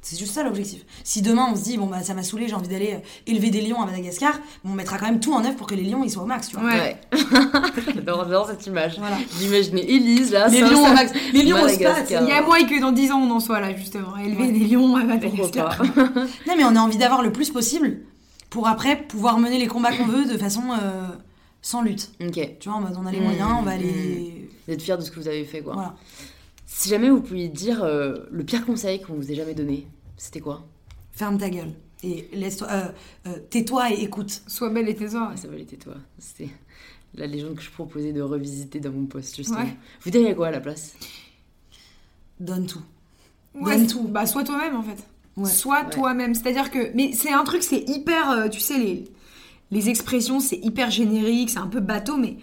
C'est juste ça l'objectif. Si demain on se dit, bon bah ça m'a saoulé, j'ai envie d'aller euh, élever des lions à Madagascar, on mettra quand même tout en œuvre pour que les lions ils soient au max, tu vois. Ouais. <laughs> <laughs> J'adore cette image. Voilà. J'imaginais Élise là. Les ça, lions ça- au max. Les lions au spa. Il y a moyen que dans 10 ans on en soit là justement, élever Ouais. des lions à Pourquoi Madagascar. pas <laughs> Non mais on a envie d'avoir le plus possible pour après pouvoir mener les combats qu'on veut de façon euh, sans lutte. Ok. Tu vois, on a les Mm, moyens, on va mm. aller. Vous êtes fiers de ce que vous avez fait quoi. Voilà. Si jamais vous pouviez dire euh, le pire conseil qu'on vous ait jamais donné, c'était quoi? Ferme ta gueule. Et laisse-toi. euh, euh, tais-toi et écoute. Sois belle et tes-oreilles. Ah, ça valait toi. C'était la légende que je proposais de revisiter dans mon poste justement. Ouais. Vous diriez quoi à la place? Donne tout. Ouais, Donne c'est- tout. Bah, sois toi-même en fait. Ouais. Sois Ouais. toi-même. C'est-à-dire que. Mais c'est un truc, c'est hyper. euh, tu sais, les, les expressions, c'est hyper générique, c'est un peu bateau, mais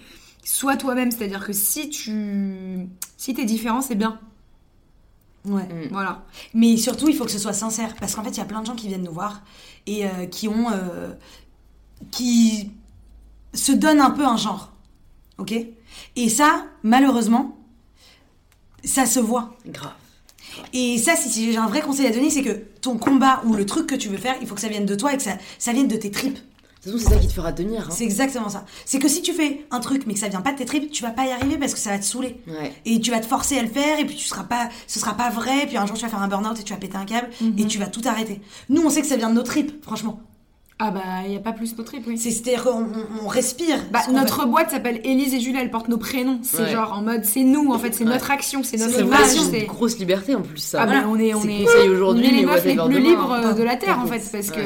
sois toi-même. C'est-à-dire que si tu. Si t'es différent, c'est bien. Ouais. Mm. Voilà. Mais surtout, il faut que ce soit sincère. Parce qu'en fait, il y a plein de gens qui viennent nous voir et euh, qui ont. euh, qui se donnent un peu un genre. Ok? Et ça, malheureusement, ça se voit. Grave. Et ça, si, si j'ai un vrai conseil à donner, c'est que ton combat ou le truc que tu veux faire, il faut que ça vienne de toi et que ça, ça vienne de tes tripes. De toute façon, c'est ça qui te fera tenir. hein. C'est exactement ça. C'est que si tu fais un truc mais que ça vient pas de tes tripes, tu vas pas y arriver parce que ça va te saouler. Ouais. Et tu vas te forcer à le faire et puis tu seras pas, ce sera pas vrai. Puis un jour tu vas faire un burn-out et tu vas péter un câble et tu vas tout arrêter. Nous, on sait que ça vient de nos tripes, franchement. Ah bah, il n'y a pas plus notre trip, oui. C'est- C'est-à-dire qu'on on- on respire. Bah, notre fait. boîte s'appelle Élise et Julia, elle porte nos prénoms. C'est Ouais. genre en mode, c'est nous en fait, c'est Ouais. notre action, c'est notre image. c'est une grosse liberté en plus ça. Ah bah, Voilà. on est, on est, conseil on aujourd'hui, est les mais meufs les plus demain. libres euh, de la Terre en fait, parce que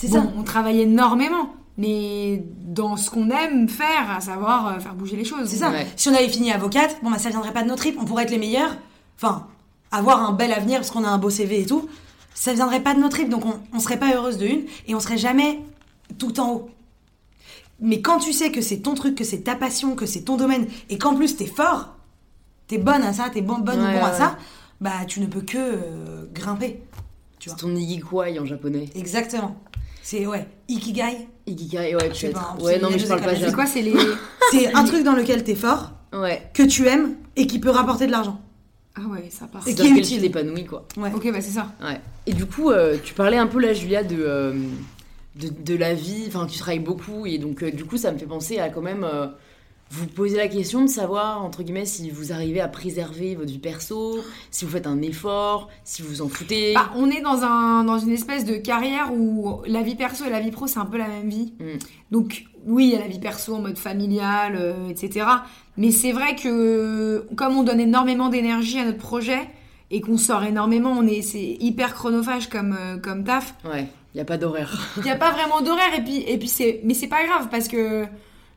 C'est bon, ça. on travaille énormément, mais dans ce qu'on aime faire, à savoir euh, faire bouger les choses. C'est ça. Ouais. Si on avait fini avocate, bon bah ça viendrait pas de nos tripes. On pourrait être les meilleurs. Enfin, avoir un bel avenir parce qu'on a un beau CV et tout. Ça viendrait pas de nos tripes. Donc on, on serait pas heureuse de une et on serait jamais tout en haut. Mais quand tu sais que c'est ton truc, que c'est ta passion, que c'est ton domaine et qu'en plus t'es fort, t'es bonne à ça, t'es bon, bonne Ouais, ou bon à ouais. ça, bah tu ne peux que euh, grimper. Tu vois. C'est ton ikigai en japonais. Exactement. C'est ouais, ikigai. Ikigai, ouais, sais pas, peut-être. c'est- Ouais, non, mais je parle pas écoles. C'est quoi C'est les. <laughs> C'est un truc dans lequel t'es fort, Ouais. que tu aimes et qui peut rapporter de l'argent. Ah ouais, ça part. Et qui est utile. tu t'épanouis quoi. Ouais. Ok, bah c'est ça. Ouais. Et du coup, euh, tu parlais un peu là, Julia, de, euh, de, de la vie. Enfin, tu travailles beaucoup. Et donc, euh, du coup, ça me fait penser à quand même euh, vous poser la question de savoir, entre guillemets, si vous arrivez à préserver votre vie perso, si vous faites un effort, si vous vous en foutez. Bah, on est dans, un, dans une espèce de carrière où la vie perso et la vie pro, c'est un peu la même vie. Mm. Donc, oui, il y a la vie perso en mode familial, euh, etc. Mais c'est vrai que comme on donne énormément d'énergie à notre projet et qu'on sort énormément, on est, c'est hyper chronophage comme, euh, comme taf. Ouais, il n'y a pas d'horaire. Il n'y a pas vraiment d'horaire et puis, et puis c'est, mais c'est pas grave parce que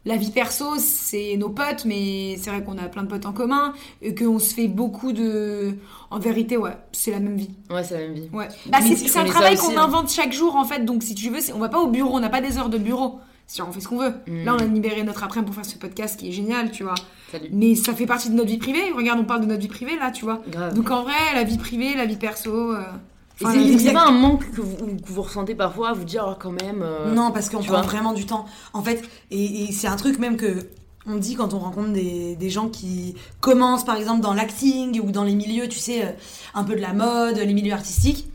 la vie perso, c'est nos potes, mais c'est vrai qu'on a plein de potes en commun et qu'on se fait beaucoup de. En vérité, ouais, c'est la même vie. Ouais, c'est la même vie. Ouais. Bah, c'est un travail qu'on hein. invente chaque jour en fait, donc si tu veux, c'est- on va pas au bureau, on n'a pas des heures de bureau. Si on fait ce qu'on veut. Mm. Là, on a libéré notre après pour faire ce podcast qui est génial, tu vois. Salut. Mais ça fait partie de notre vie privée. Regarde, on parle de notre vie privée là, tu vois. Grave. Donc en vrai, la vie privée, la vie perso, euh, Enfin, c'est pas un manque que vous, que vous ressentez parfois à vous dire oh, quand même. euh, Non, parce qu'on prend vois. vraiment du temps. En fait, et, et c'est un truc même que on dit quand on rencontre des, des gens qui commencent par exemple dans l'acting ou dans les milieux, tu sais, euh, un peu de la mode, les milieux artistiques,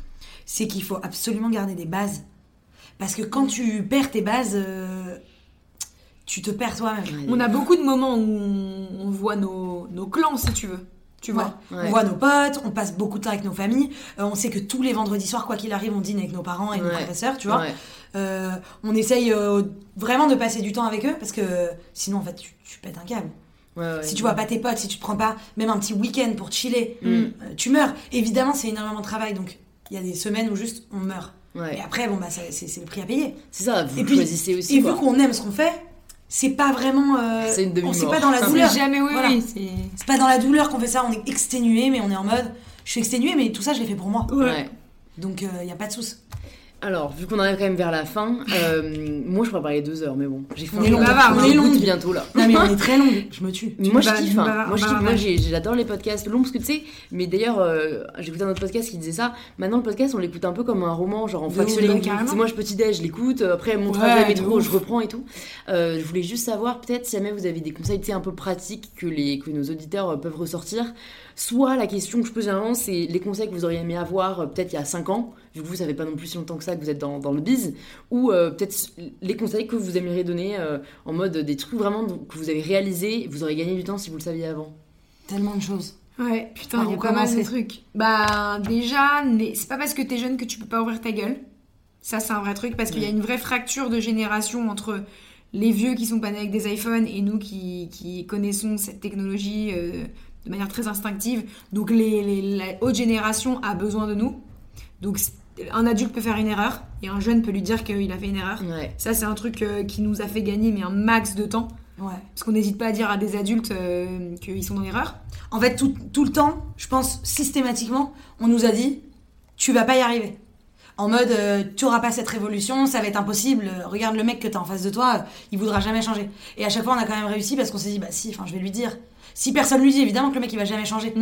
c'est qu'il faut absolument garder des bases. Parce que quand tu perds tes bases, euh, tu te perds toi-même. On a beaucoup de moments où on, on voit nos, nos clans, si tu veux. Tu vois Ouais. Ouais. On voit nos potes, on passe beaucoup de temps avec nos familles. euh, on sait que tous les vendredis soirs, quoi qu'il arrive, on dîne avec nos parents et nos frères et sœurs, tu vois. Euh, on essaye euh, vraiment de passer du temps avec eux parce que sinon, en fait, tu, tu pètes un câble. Si tu vois pas tes potes, si tu te prends pas même un petit week-end pour chiller, Mm. tu meurs. Évidemment, c'est énormément de travail, donc il y a des semaines où juste on meurt. Et après, bon, bah, c'est c'est le prix à payer. C'est ça, vous Et puis- choisissez aussi. Et quoi. vu qu'on aime ce qu'on fait, c'est pas vraiment. euh, C'est une on-. C'est pas dans la douleur. C'est jamais, oui, Voilà. oui. c'est- C'est pas dans la douleur qu'on fait ça, on est exténué, mais on est en mode. Je suis exténué, mais tout ça, je l'ai fait pour moi. Ouais. Donc, il y a pas de souci. Alors, vu qu'on arrive quand même vers la fin, euh, moi je pourrais parler deux heures, mais bon, j'ai faim. On est long, on est bientôt là. Non, mais on est très longue, je me tue. Moi je kiffe, hein. moi je kiffe, moi j'ai- j'adore les podcasts longs parce que tu sais, mais d'ailleurs euh, j'ai écouté un autre podcast qui disait ça, maintenant le podcast on l'écoute un peu comme un roman, genre en fractionné. ouais, moi je petit déj, je l'écoute, euh, après mon Ouais, trajet de métro, je reprends et tout. Euh, je voulais juste savoir peut-être si jamais vous avez des conseils un peu pratiques que, les, que nos auditeurs euh, peuvent ressortir. Soit la question que je pose généralement c'est les conseils que vous auriez aimé avoir euh, peut-être il y a 5 ans, vu que vous savez pas non plus si longtemps que ça que vous êtes dans, dans le biz, ou euh, peut-être les conseils que vous aimeriez donner euh, en mode des trucs vraiment que vous avez réalisé, vous auriez gagné du temps si vous le saviez avant. Tellement de choses. Ouais, putain, il y a pas mal de trucs. Bah, déjà, c'est pas parce que t'es jeune que tu peux pas ouvrir ta gueule. Ça, c'est un vrai truc parce qu'il y a une vraie fracture de génération entre les vieux qui sont pas nés avec des iPhones et nous qui, qui connaissons cette technologie euh, de manière très instinctive. Donc, les, les- la haute génération a besoin de nous. Donc, un adulte peut faire une erreur et un jeune peut lui dire qu'il a fait une erreur. Ouais. Ça, c'est un truc euh, qui nous a fait gagner mais un max de temps. Ouais. Parce qu'on n'hésite pas à dire à des adultes euh, qu'ils sont dans l'erreur. En fait, tout, tout le temps, je pense systématiquement, on nous a dit tu vas pas y arriver. En mode euh, tu auras pas cette révolution, ça va être impossible. Regarde le mec que t'as en face de toi, il voudra jamais changer. Et à chaque fois, on a quand même réussi parce qu'on s'est dit bah si, enfin je vais lui dire. Si personne lui dit, évidemment que le mec il va jamais changer.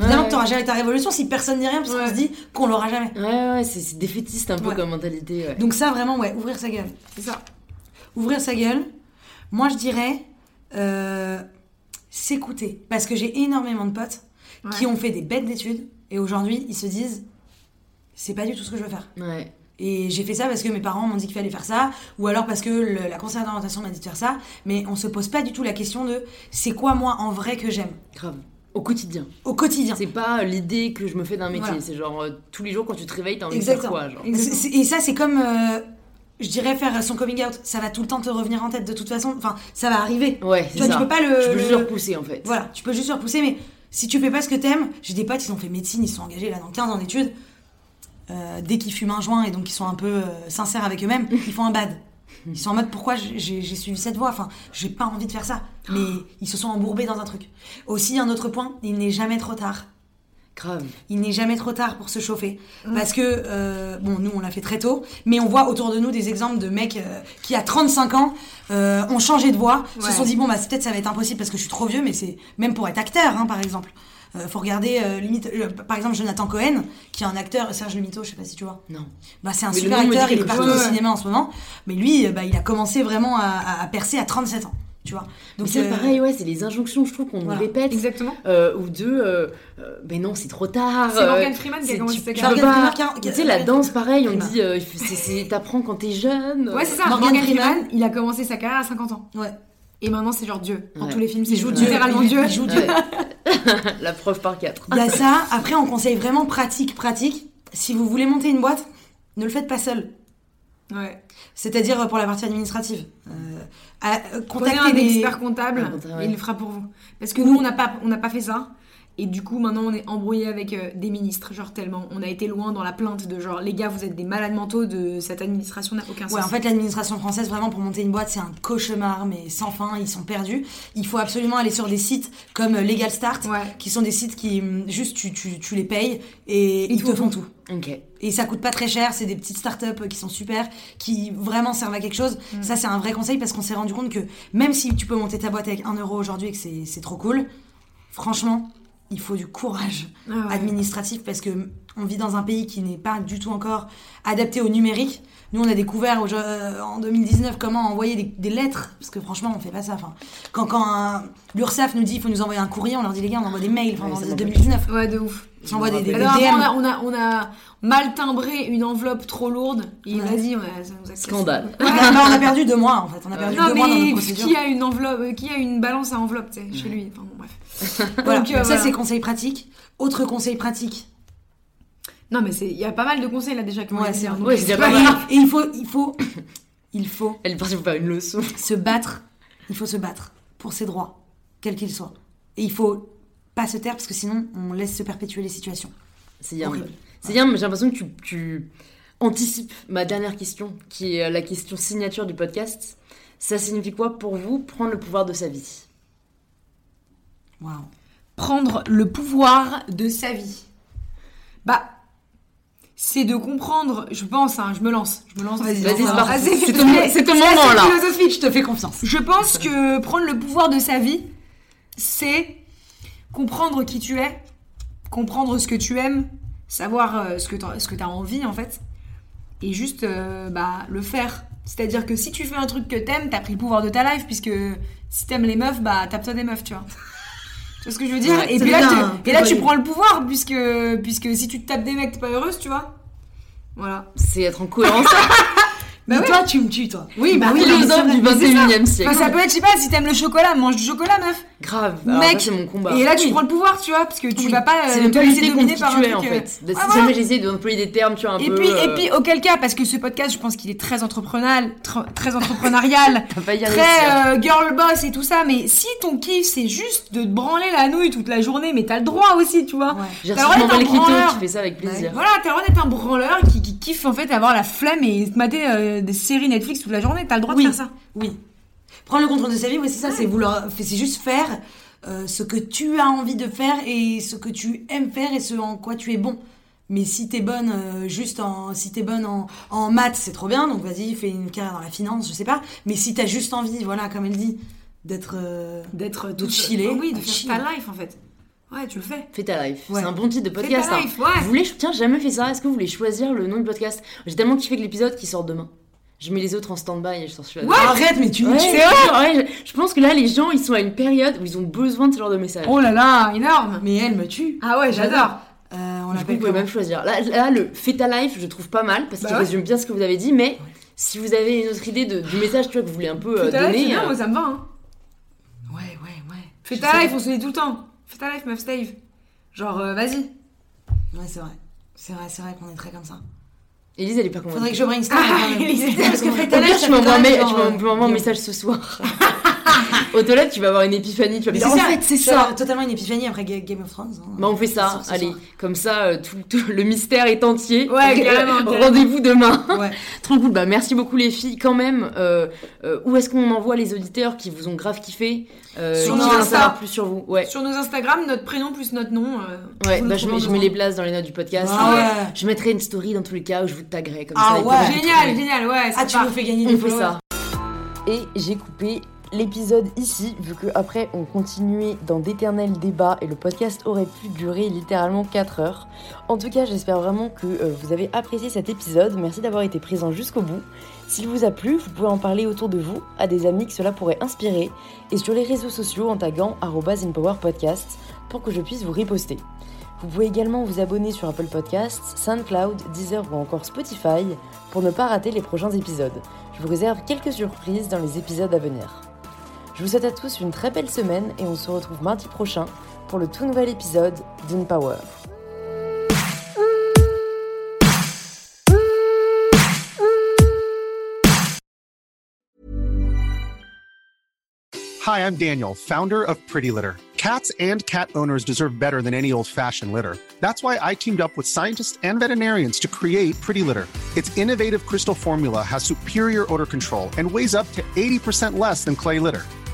Évidemment Ouais. que t'auras jamais ta révolution si personne dit rien parce qu'on se dit qu'on l'aura jamais. Ouais, ouais, c'est défaitiste un peu comme mentalité. Donc ça vraiment ouais, ouvrir sa gueule. C'est ça. Ouvrir sa gueule. Moi je dirais euh, s'écouter parce que j'ai énormément de potes qui ont fait des bêtes d'études et aujourd'hui ils se disent c'est pas du tout ce que je veux faire. Ouais. Et j'ai fait ça parce que mes parents m'ont dit qu'il fallait faire ça, ou alors parce que le- la conseillère d'orientation m'a dit de faire ça, mais on se pose pas du tout la question de c'est quoi moi en vrai que j'aime? Grave. Au quotidien. au quotidien. C'est pas l'idée que je me fais d'un métier, Voilà. c'est genre euh, tous les jours quand tu te réveilles, t'as envie de faire Exactement. quoi genre. Et ça c'est comme euh, je dirais faire son coming out, ça va tout le temps te revenir en tête de toute façon, enfin ça va arriver. Ouais, Tu c'est vois, ça. tu peux pas le- Tu peux juste le- repousser en fait. Voilà, tu peux juste le repousser, mais si tu fais pas ce que t'aimes, j'ai des potes, ils ont fait médecine, ils sont engagés là dans 15 ans d'études. Euh, dès qu'ils fument un joint et donc ils sont un peu euh, sincères avec eux-mêmes, <laughs> ils font un bad. Ils sont en mode pourquoi j'ai suivi cette voie? Enfin, j'ai pas envie de faire ça. Mais ils se sont embourbés dans un truc. Aussi, un autre point, il n'est jamais trop tard. Grave. Il n'est jamais trop tard pour se chauffer. Parce que, euh, bon, nous, on l'a fait très tôt, mais on voit autour de nous des exemples de mecs euh, qui, à 35 ans, euh, ont changé de voie, se sont dit, bon, bah, peut-être ça va être impossible parce que je suis trop vieux, mais c'est même pour être acteur, hein, par exemple. Euh, faut regarder, euh, limite, euh, par exemple, Jonathan Cohen, qui est un acteur, Serge Le Mito, je sais pas si tu vois. Non. Bah, c'est un Mais super acteur, il est chose. au cinéma en ce moment, mais lui, euh, bah, il a commencé vraiment à, à- à percer à 37 ans, tu vois. Donc c'est euh, pareil, ouais, c'est les injonctions, je trouve qu'on nous voilà. répète. Exactement. Euh, ou deux, euh, euh, ben non, c'est trop tard. C'est Morgan Freeman qui a c'est- commencé tu- sa tu carrière. Tu sais, la danse, pareil, on dit, euh, t'apprends quand t'es jeune. Ouais, c'est ça. Morgan Morgan, Freeman. Freeman, il a commencé sa carrière à 50 ans. Ouais. Et maintenant, c'est genre Dieu. Dans Ouais. tous les films, c'est Il joue Dieu. Littéralement Il- Dieu. il joue Dieu. <laughs> <laughs> La preuve par quatre. Il y a ça. Après, on conseille vraiment pratique, pratique. Si vous voulez monter une boîte, ne le faites pas seul. Ouais. C'est-à-dire euh, pour la partie administrative. Euh, à- euh, Prenez contactez un expert comptable ouais. et il le fera pour vous. Parce que nous, on n'a pas, on n'a pas fait ça. Et du coup, maintenant, on est embrouillé avec euh, des ministres, genre tellement. On a été loin dans la plainte de genre, les gars, vous êtes des malades mentaux de cette administration n'a aucun sens. Ouais, en fait, l'administration française, vraiment, pour monter une boîte, c'est un cauchemar, mais sans fin, ils sont perdus. Il faut absolument aller sur des sites comme euh, Legal Start, Ouais. qui sont des sites qui, hum, juste, tu, tu, tu les payes et Ils ils te font font tout. Ok. Et ça coûte pas très cher, c'est des petites startups qui sont super, qui vraiment servent à quelque chose. Mm. Ça, c'est un vrai conseil parce qu'on s'est rendu compte que même si tu peux monter ta boîte avec 1 euro aujourd'hui et que c'est trop cool, franchement, il faut du courage Ah ouais. administratif parce que on vit dans un pays qui n'est pas du tout encore adapté au numérique. Nous, on a découvert au- euh, en 2019 comment envoyer des, des lettres, parce que franchement, on fait pas ça. Enfin, quand quand l'URSSAF nous dit qu'il faut nous envoyer un courrier, on leur dit les gars, on envoie des mails. Enfin, Ouais, en ça m'en 2019, Ouais, de ouf. on envoie des, des, Alors DM. on a, on, a, on a mal timbré une enveloppe trop lourde. Et Ouais. vas-y, on a, ça nous a cassé. Scandale. On a, non, on a perdu deux mois en fait. On a perdu Non, deux mois dans nos procédures. qui a une enveloppe, euh, qui a une balance à enveloppe, tu sais, chez lui. Enfin bon, bref. <laughs> Voilà. Donc, euh, ça, voilà. c'est conseil pratique. Autre conseil pratique. Non, mais c'est- il y a pas mal de conseils là déjà Ouais, c'est dits, hein, Ouais, c'est pas Et, mal. grave. et il faut, il faut, <coughs> il faut Elle est partie pour faire une leçon. se battre. Il faut se battre pour ses droits, quels qu'ils soient. Et il faut pas se taire parce que sinon, on laisse se perpétuer les situations. C'est bien. C'est bien, mais j'ai l'impression que tu, tu anticipes ma dernière question, qui est la question signature du podcast. Ça signifie quoi pour vous prendre le pouvoir de sa vie? Prendre le pouvoir de sa vie Bah, c'est de comprendre, je pense, hein, je me lance, je me lance. Vas-y, Vas-y, c'est ton, c'est ton moment là. philosophique. Je te fais confiance. Je pense que prendre le pouvoir de sa vie, c'est comprendre qui tu es, comprendre ce que tu aimes, savoir euh, ce que t'as- ce que tu as envie en fait, et juste euh, bah, le faire. C'est-à-dire que si tu fais un truc que t'aimes, t'as pris le pouvoir de ta life, puisque si t'aimes les meufs, bah tape-toi des meufs, tu vois. Tu vois ce que je veux dire Ouais, Et puis là, tu- un et là, tu peu- prends le pouvoir, puisque, puisque si tu te tapes des mecs, t'es pas heureuse, tu vois. Voilà. C'est être en cohérence. <laughs> Mais oui. toi, tu me tues, toi. Oui, bah oui, mais c'est du vrai, mais c'est ça. 21 e siècle. Enfin, ça peut être, je sais pas, si t'aimes le chocolat, mange du chocolat, meuf. Grave. Mec, c'est mon combat. Et là, tu Oui. prends le pouvoir, tu vois, parce que tu Oui. vas pas c'est euh, ne te pas laisser lutter contre dominer qui par un truc. en euh, fait. si voilà. jamais j'essaie d'employer des termes, tu vois, un Et peu. puis, et euh, puis, auquel cas, parce que ce podcast, je pense qu'il est très entrepreneurial, tr- très entrepreneurial, <laughs> très euh, girl boss et tout ça, mais si ton kiff, c'est juste de te branler la nouille toute la journée, mais t'as le droit aussi, tu vois. J'ai reçu qui fait ça avec plaisir. Voilà, t'as le droit d'être un branleur qui, qui kiffe en fait avoir la flemme et te mater euh, des séries Netflix toute la journée, t'as le droit Oui. de faire ça. Oui. Prendre le contrôle de sa vie, oui, c'est ça, c'est vouloir, c'est juste faire euh, ce que tu as envie de faire et ce que tu aimes faire et ce en quoi tu es bon. Mais si t'es bonne euh, juste en, si t'es bonne en, en maths, c'est trop bien, donc vas-y, fais une carrière dans la finance, je sais pas. Mais si t'as juste envie, voilà, comme elle dit, d'être, euh, D'être De chiller. Oui, de faire ta life en fait. Ouais, tu le fais. Fais ta life. Ouais. C'est un bon titre de Fais podcast. ta hein. life, ouais. Vous voulez, tiens, j'ai jamais fait ça. Est-ce que vous voulez choisir le nom du podcast? J'ai tellement kiffé que l'épisode qui sort demain. Je mets les autres en stand-by et je sors celui-là. Ouais. arrête, mais tu me Ouais, tues. c'est vrai, ouais, je, je pense que là, les gens, ils sont à une période où ils ont besoin de ce genre de message. Oh là là, énorme. Mais elle me tue. Ah ouais, j'adore. Euh, on Du coup, vous pouvez même choisir. Là, là, le Fais ta life, je trouve pas mal parce Bah qu'il ouais. résume bien ce que vous avez dit, mais si vous avez une autre idée de, du message tu vois, que vous voulez un peu euh, life, donner. bien, euh, moi ça me va. Hein. Ouais, ouais, ouais. Fais Je ta sais life, on se le dit tout le temps. Fais ta life, meuf Stave. Genre, euh, vas-y. Ouais, c'est vrai. C'est vrai, c'est vrai qu'on est très comme ça. Élise, elle est pas convaincue. Faudrait que je brainstorm. Ah. Élise, Parce que ça tu m'envoies un, genre, message ce soir. <laughs> <laughs> Toilettes, tu vas avoir une épiphanie. Tu vas Mais en fait, c'est ça. Totalement une épiphanie après Ga- Game of Thrones. hein. Bah on fait ça, allez, soir. comme ça euh, tout, tout- le mystère est entier. Ouais, <laughs> Euh. Rendez-vous demain. Ouais. <laughs> Trop cool, bah merci beaucoup les filles quand même. Euh, euh, où est-ce qu'on envoie les auditeurs qui vous ont grave kiffé Sur nos Insta. plus sur vous? Ouais, Sur nos Instagram, notre prénom plus notre nom. ouais bah je mets, je les places dans les notes du podcast. Ah ouais. Je mettrai une story dans tous les cas où je vous taguerai comme Ah ça. ouais. Génial, génial, ouais. Ah, tu nous fais gagner On des fait followers. ça. Et j'ai coupé l'épisode ici, vu que après on continuait dans d'éternels débats et le podcast aurait pu durer littéralement 4 heures. En tout cas, j'espère vraiment que euh, vous avez apprécié cet épisode. Merci d'avoir été présent jusqu'au bout. S'il vous a plu, vous pouvez en parler autour de vous, à des amis que cela pourrait inspirer, et sur les réseaux sociaux en taguant @inpowerpodcast pour que je puisse vous reposter. Vous pouvez également vous abonner sur Apple Podcasts, SoundCloud, Deezer ou encore Spotify pour ne pas rater les prochains épisodes. Je vous réserve quelques surprises dans les épisodes à venir. Je vous souhaite à tous une très belle semaine et on se retrouve mardi prochain pour le tout nouvel épisode d'InPower. Hi, I'm Daniel, founder of Pretty Litter. Cats and cat owners deserve better than any old fashioned litter. That's why I teamed up with scientists and veterinarians to create Pretty Litter. Its innovative crystal formula has superior odor control and weighs up to 80% less than clay litter.